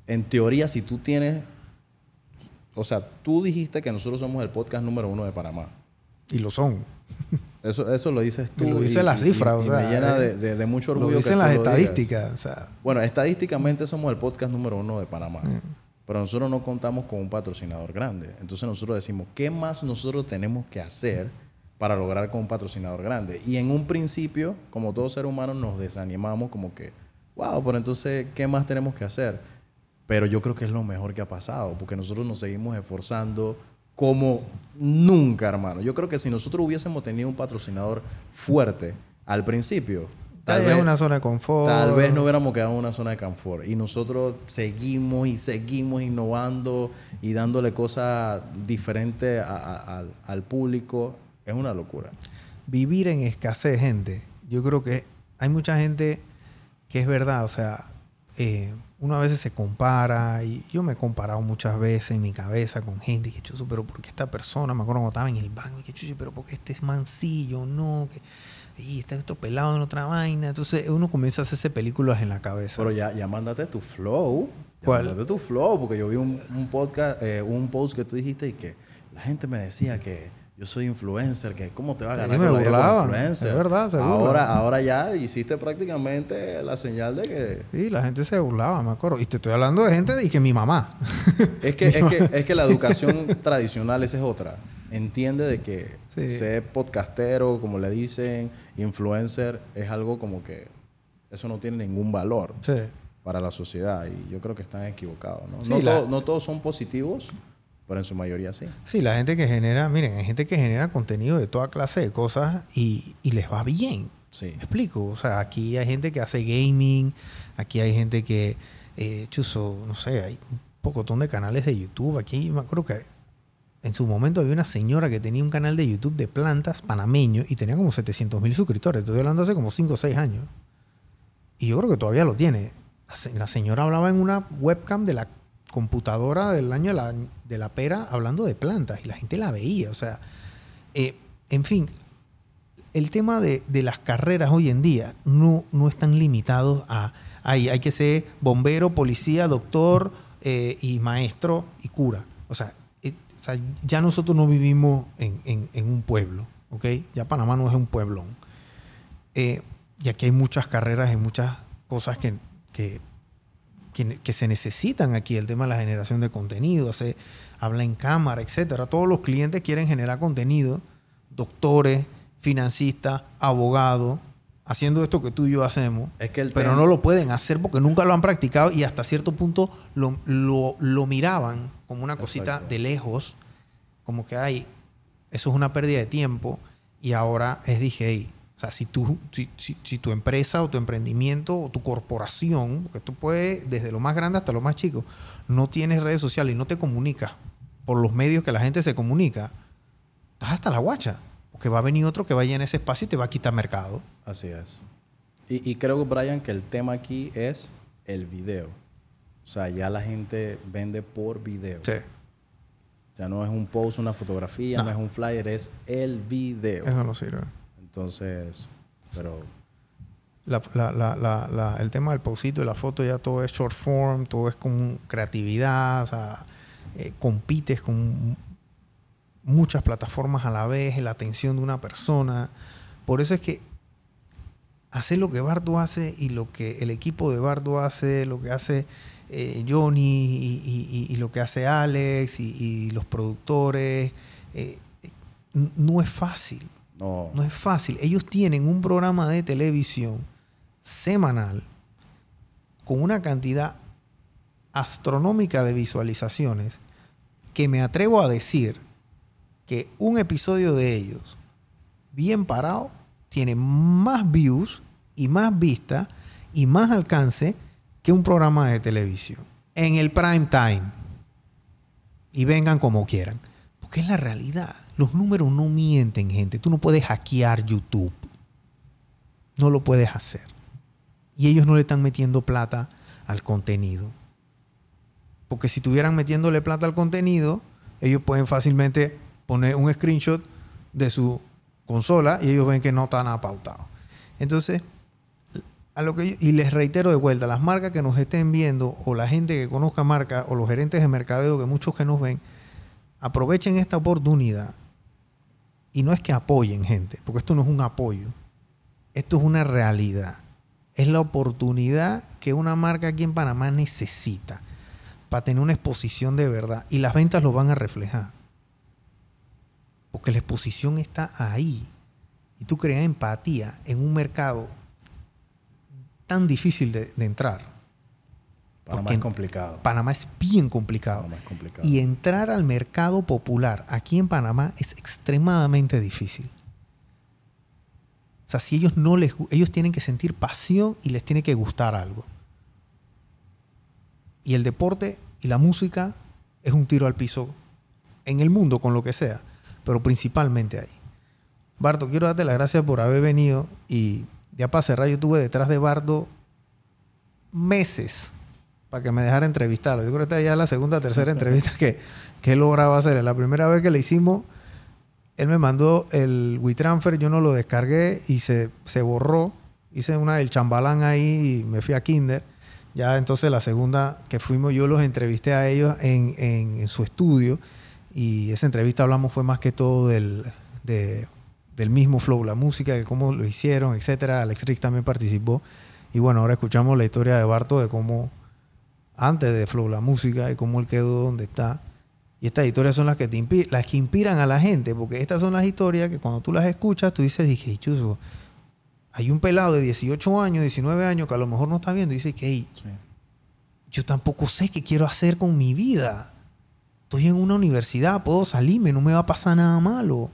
en teoría, si tú tienes... O sea, tú dijiste que nosotros somos el podcast número uno de Panamá. Y lo son. Eso, eso lo dices tú. Y lo dice la cifra, o y sea, me llena eh, de, de- de mucho orgullo. Lo que dicen tú las estadísticas. O sea, Bueno, estadísticamente somos el podcast número uno de Panamá. Mm. Pero nosotros no contamos con un patrocinador grande. Entonces nosotros decimos, ¿qué más nosotros tenemos que hacer para lograr con un patrocinador grande? Y en un principio, como todo ser humano, nos desanimamos como que, wow, pero entonces, ¿qué más tenemos que hacer? Pero yo creo que es lo mejor que ha pasado, porque nosotros nos seguimos esforzando como nunca, hermano. Yo creo que si nosotros hubiésemos tenido un patrocinador fuerte al principio, tal vez una zona de confort. Tal vez no hubiéramos quedado en una zona de confort. Y nosotros seguimos y seguimos innovando y dándole cosas diferentes a- al público. Es una locura. Vivir en escasez, gente. Yo creo que hay mucha gente que es verdad. O sea, eh, uno a veces se compara. Y yo me he comparado muchas veces en mi cabeza con gente. Y que chuzo, pero ¿por qué esta persona? Me acuerdo cuando estaba en el banco. Y que chuzo, pero ¿por qué este es mancillo? No. Que, y está esto pelado en otra vaina. Entonces uno comienza a hacerse películas en la cabeza. Pero ya, ya mándate tu flow. Ya ¿Cuál? mándate tu flow. Porque yo vi un, un podcast, eh, un post que tú dijiste y que la gente me decía que yo soy influencer, que cómo te va a Sí, ganar me como burlaban. influencer. Es verdad, se burlan. ahora, ahora ya hiciste prácticamente la señal de que Sí, la gente se burlaba, me acuerdo. Y te estoy hablando de gente de que mi mamá. Es que, es, que, es que la educación tradicional esa es otra. Entiende de que Sí. ser podcastero, como le dicen, influencer, es algo como que eso no tiene ningún valor Sí. para la sociedad. Y yo creo que están equivocados. No, Sí, no, la- todo- no todos son positivos, pero en su mayoría sí. Sí, la gente que genera, miren, hay gente que genera contenido de toda clase de cosas y, y les va bien. Sí. ¿Me explico? O sea, aquí hay gente que hace gaming, aquí hay gente que, eh, chuzo, no sé, hay un pocotón de canales de YouTube. Aquí me acuerdo que en su momento había una señora que tenía un canal de YouTube de plantas panameño y tenía como 700 mil suscriptores. Estoy hablando hace como 5 o 6 años. Y yo creo que todavía lo tiene. La señora hablaba en una webcam de la computadora del año de la, de la pera hablando de plantas y la gente la veía. O sea, eh, en fin, el tema de, de las carreras hoy en día no, no están limitados a, hay, hay que ser bombero, policía, doctor eh, y maestro y cura. O sea, eh, o sea, ya nosotros no vivimos en, en- en un pueblo, ¿ok? Ya Panamá no es un pueblón. Y aquí hay muchas carreras y muchas cosas que, que, que, que se necesitan aquí. El tema de la generación de contenido, se habla en cámara, etcétera. Todos los clientes quieren generar contenido. Doctores, financistas, abogados, haciendo esto que tú y yo hacemos. Es que el pero no lo pueden hacer porque nunca lo han practicado y hasta cierto punto lo, lo- lo miraban como una cosita Exacto. de lejos, como que hay, eso es una pérdida de tiempo y ahora es dije, hey, o sea, si, tú, si, si- si tu empresa o tu emprendimiento o tu corporación, porque tú puedes, desde lo más grande hasta lo más chico, no tienes redes sociales y no te comunicas por los medios que la gente se comunica, estás hasta la guacha. Porque va a venir otro que vaya en ese espacio y te va a quitar mercado. Así es. Y, y creo, Brian, que el tema aquí es el video. O sea, ya la gente vende por video. Sí. Ya no es un post, una fotografía, no, No. es un flyer, es el video. Eso no sirve. Entonces, pero el tema del pausito y la foto ya todo es short form, todo es con creatividad, eh, compites con muchas plataformas a la vez, la atención de una persona. Por eso es que hacer lo que Bardo hace y lo que el equipo de Bardo hace, lo que hace eh, Johnny y, lo que hace Alex y, los productores, eh, no es fácil. No. No es fácil. Ellos tienen un programa de televisión semanal con una cantidad astronómica de visualizaciones que me atrevo a decir que un episodio de ellos, bien parado, tiene más views y más vistas y más alcance que un programa de televisión. En el prime time. Y vengan como quieran. Porque es la realidad. Los números no mienten, gente. Tú no puedes hackear YouTube. No lo puedes hacer. Y ellos no le están metiendo plata al contenido. Porque si estuvieran metiéndole plata al contenido, ellos pueden fácilmente poner un screenshot de su consola y ellos ven que no está nada pautado. Entonces, a lo que y les reitero de vuelta, las marcas que nos estén viendo o la gente que conozca marcas o los gerentes de mercadeo que muchos que nos ven, aprovechen esta oportunidad y no es que apoyen gente, porque esto no es un apoyo, esto es una realidad. Es la oportunidad que una marca aquí en Panamá necesita para tener una exposición de verdad y las ventas lo van a reflejar. Porque la exposición está ahí. Y tú creas empatía en un mercado tan difícil de, de entrar. Panamá porque es complicado. Panamá es bien complicado. Panamá es complicado. Y entrar al mercado popular aquí en Panamá es extremadamente difícil. O sea, si ellos no les ellos tienen que sentir pasión y les tiene que gustar algo. Y el deporte y la música es un tiro al piso en el mundo con lo que sea, pero principalmente ahí. Bardo, quiero darte las gracias por haber venido y ya para cerrar, yo estuve detrás de Bardo meses para que me dejara entrevistarlo. Yo creo que esta ya es la segunda tercera entrevista que, que he logrado hacer. La primera vez que le hicimos, él me mandó el WeTransfer, yo no lo descargué y se, se borró. Hice una del chambalán ahí y me fui a Kinder. Ya entonces la segunda que fuimos, yo los entrevisté a ellos en, en- su estudio y esa entrevista hablamos fue más que todo del, de- del mismo flow, la música, de cómo lo hicieron, etcétera. Alex Rick también participó. Y bueno, ahora escuchamos la historia de Barto de cómo antes de Flow la música y cómo él quedó donde está. Y estas historias son las que te las que inspiran a la gente, porque estas son las historias que cuando tú las escuchas, tú dices, dije, chuzo, hay un pelado de 18 años, 19 años que a lo mejor no está viendo y dice que, hey, Sí. yo tampoco sé qué quiero hacer con mi vida. Estoy en una universidad, puedo salirme, no me va a pasar nada malo.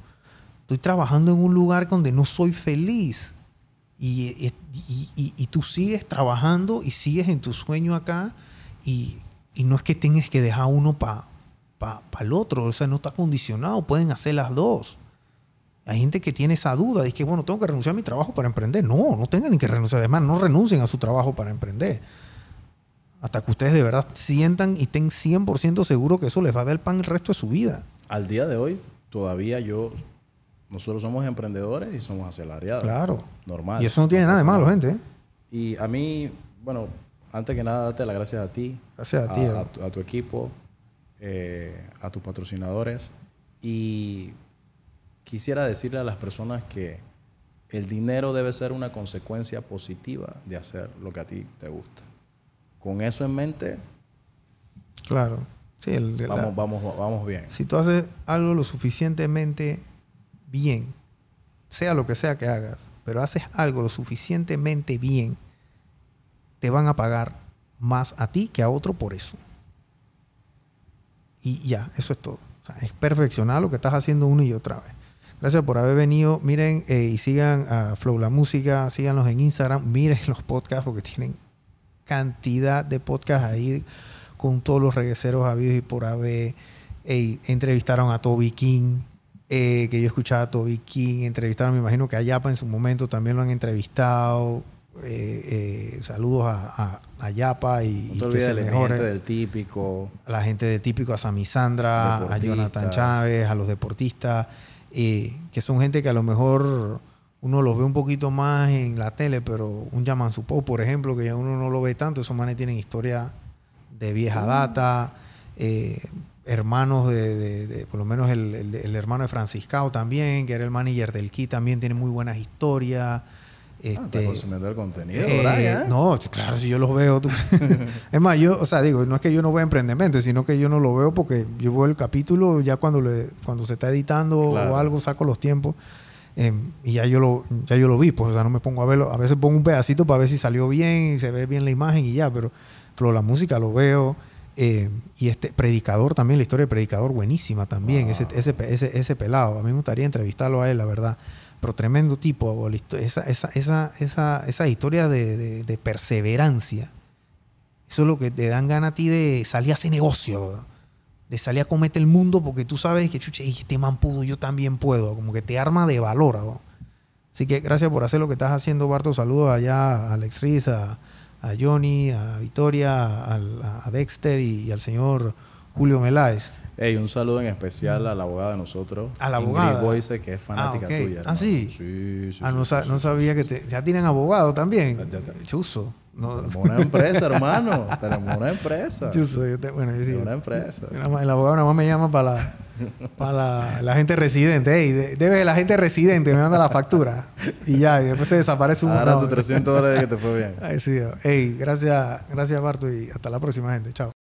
Estoy trabajando en un lugar donde no soy feliz. Y, y- y- y- y tú sigues trabajando y sigues en tu sueño acá y, y no es que tengas que dejar uno para pa, pa el otro, o sea, no está condicionado, pueden hacer las dos. Hay gente que tiene esa duda, dice que, bueno, tengo que renunciar a mi trabajo para emprender. No, no tengan ni que renunciar. Además, no renuncien a su trabajo para emprender. Hasta que ustedes de verdad sientan y estén 100% seguros que eso les va a dar el pan el resto de su vida. Al día de hoy, todavía yo nosotros somos emprendedores y somos asalariados. Claro. Normal. Y eso no tiene nada de malo, gente. ¿eh? Y a mí, bueno, antes que nada, darte las gracias a ti. Gracias a ti. A, eh. tu, a tu equipo, eh, a tus patrocinadores. Y quisiera decirle a las personas que el dinero debe ser una consecuencia positiva de hacer lo que a ti te gusta. Con eso en mente, Claro. Sí, el- la- vamos, vamos, vamos bien. si tú haces algo lo suficientemente bien, sea lo que sea que hagas, pero haces algo lo suficientemente bien, te van a pagar más a ti que a otro por eso. Y ya, eso es todo. O sea, es perfeccionar lo que estás haciendo una y otra vez. Gracias por haber venido. Miren eh, y sigan a Flow La Música, síganlos en Instagram, miren los podcasts porque tienen cantidad de podcasts ahí con todos los regueceros habidos y por haber. Ey, entrevistaron a Toby King, eh, que yo escuchaba a Toby King, entrevistaron, me imagino que a Yapa en su momento también lo han entrevistado. Eh, eh, saludos a, a, a Yapa y, No y te que olvides se de la mejore. gente del típico. A la gente de típico, a Sami Sandra, a. Jonathan Chávez, a los deportistas, eh, que son gente que a lo mejor uno los ve un poquito más en la tele, pero un Yaman Supo, por ejemplo, que ya uno no lo ve tanto, esos manes tienen historia de vieja data, eh, hermanos de, de- de- por lo menos el, el- el hermano de Franciscao también, que era el manager del Ki, también tiene muy buenas historias. Ah, está Este, consumiendo el contenido, eh, Brian. no, claro, si yo los veo. tú- es más, yo, o sea, digo, no es que yo no vea Emprendemente, sino que yo no lo veo porque yo veo el capítulo ya cuando le, cuando se está editando Claro. o algo, saco los tiempos eh, y ya yo lo, ya yo lo vi, pues, o sea, no me pongo a verlo. A veces pongo un pedacito para ver si salió bien se ve bien la imagen y ya, pero Flow, la música lo veo. eh, y este predicador también, la historia del predicador, buenísima también, ese, ese, ese, ese pelado. A mí me gustaría entrevistarlo a él, la verdad pero tremendo tipo. Esa, esa, esa, esa, historia de, de- perseverancia. Eso es lo que te dan ganas a ti de salir a hacer negocio, de salir a cometer el mundo porque tú sabes que, chuche, este man pudo, yo también puedo. Como que te arma de valor. Así que gracias por hacer lo que estás haciendo, Barto. Saludos allá a Alex Riz, a, Johnny, a Victoria, a Dexter y, y al señor Julio Meláez. Ey, un saludo en especial a la abogada de nosotros. A la Ingrid abogada. Boyce, que es fanática Ah, tuya. Ah, sí. Sí, sí, Ah, no, sí, sa- sí, no sabía sí. que te- ya tienen abogado también. Ya, ya. No, Tenemos una empresa, hermano. Tenemos una empresa. chuzo. yo te- bueno, yo sí. Una empresa. El abogado nada más me llama para la, para la, la gente residente. Ey, de- debe la gente residente, me manda la factura. Y ya, y después se desaparece un Ahora tus 300 dólares que te fue bien. Ay, sí. Ey, gracias, gracias Barto y hasta la próxima gente. Chao.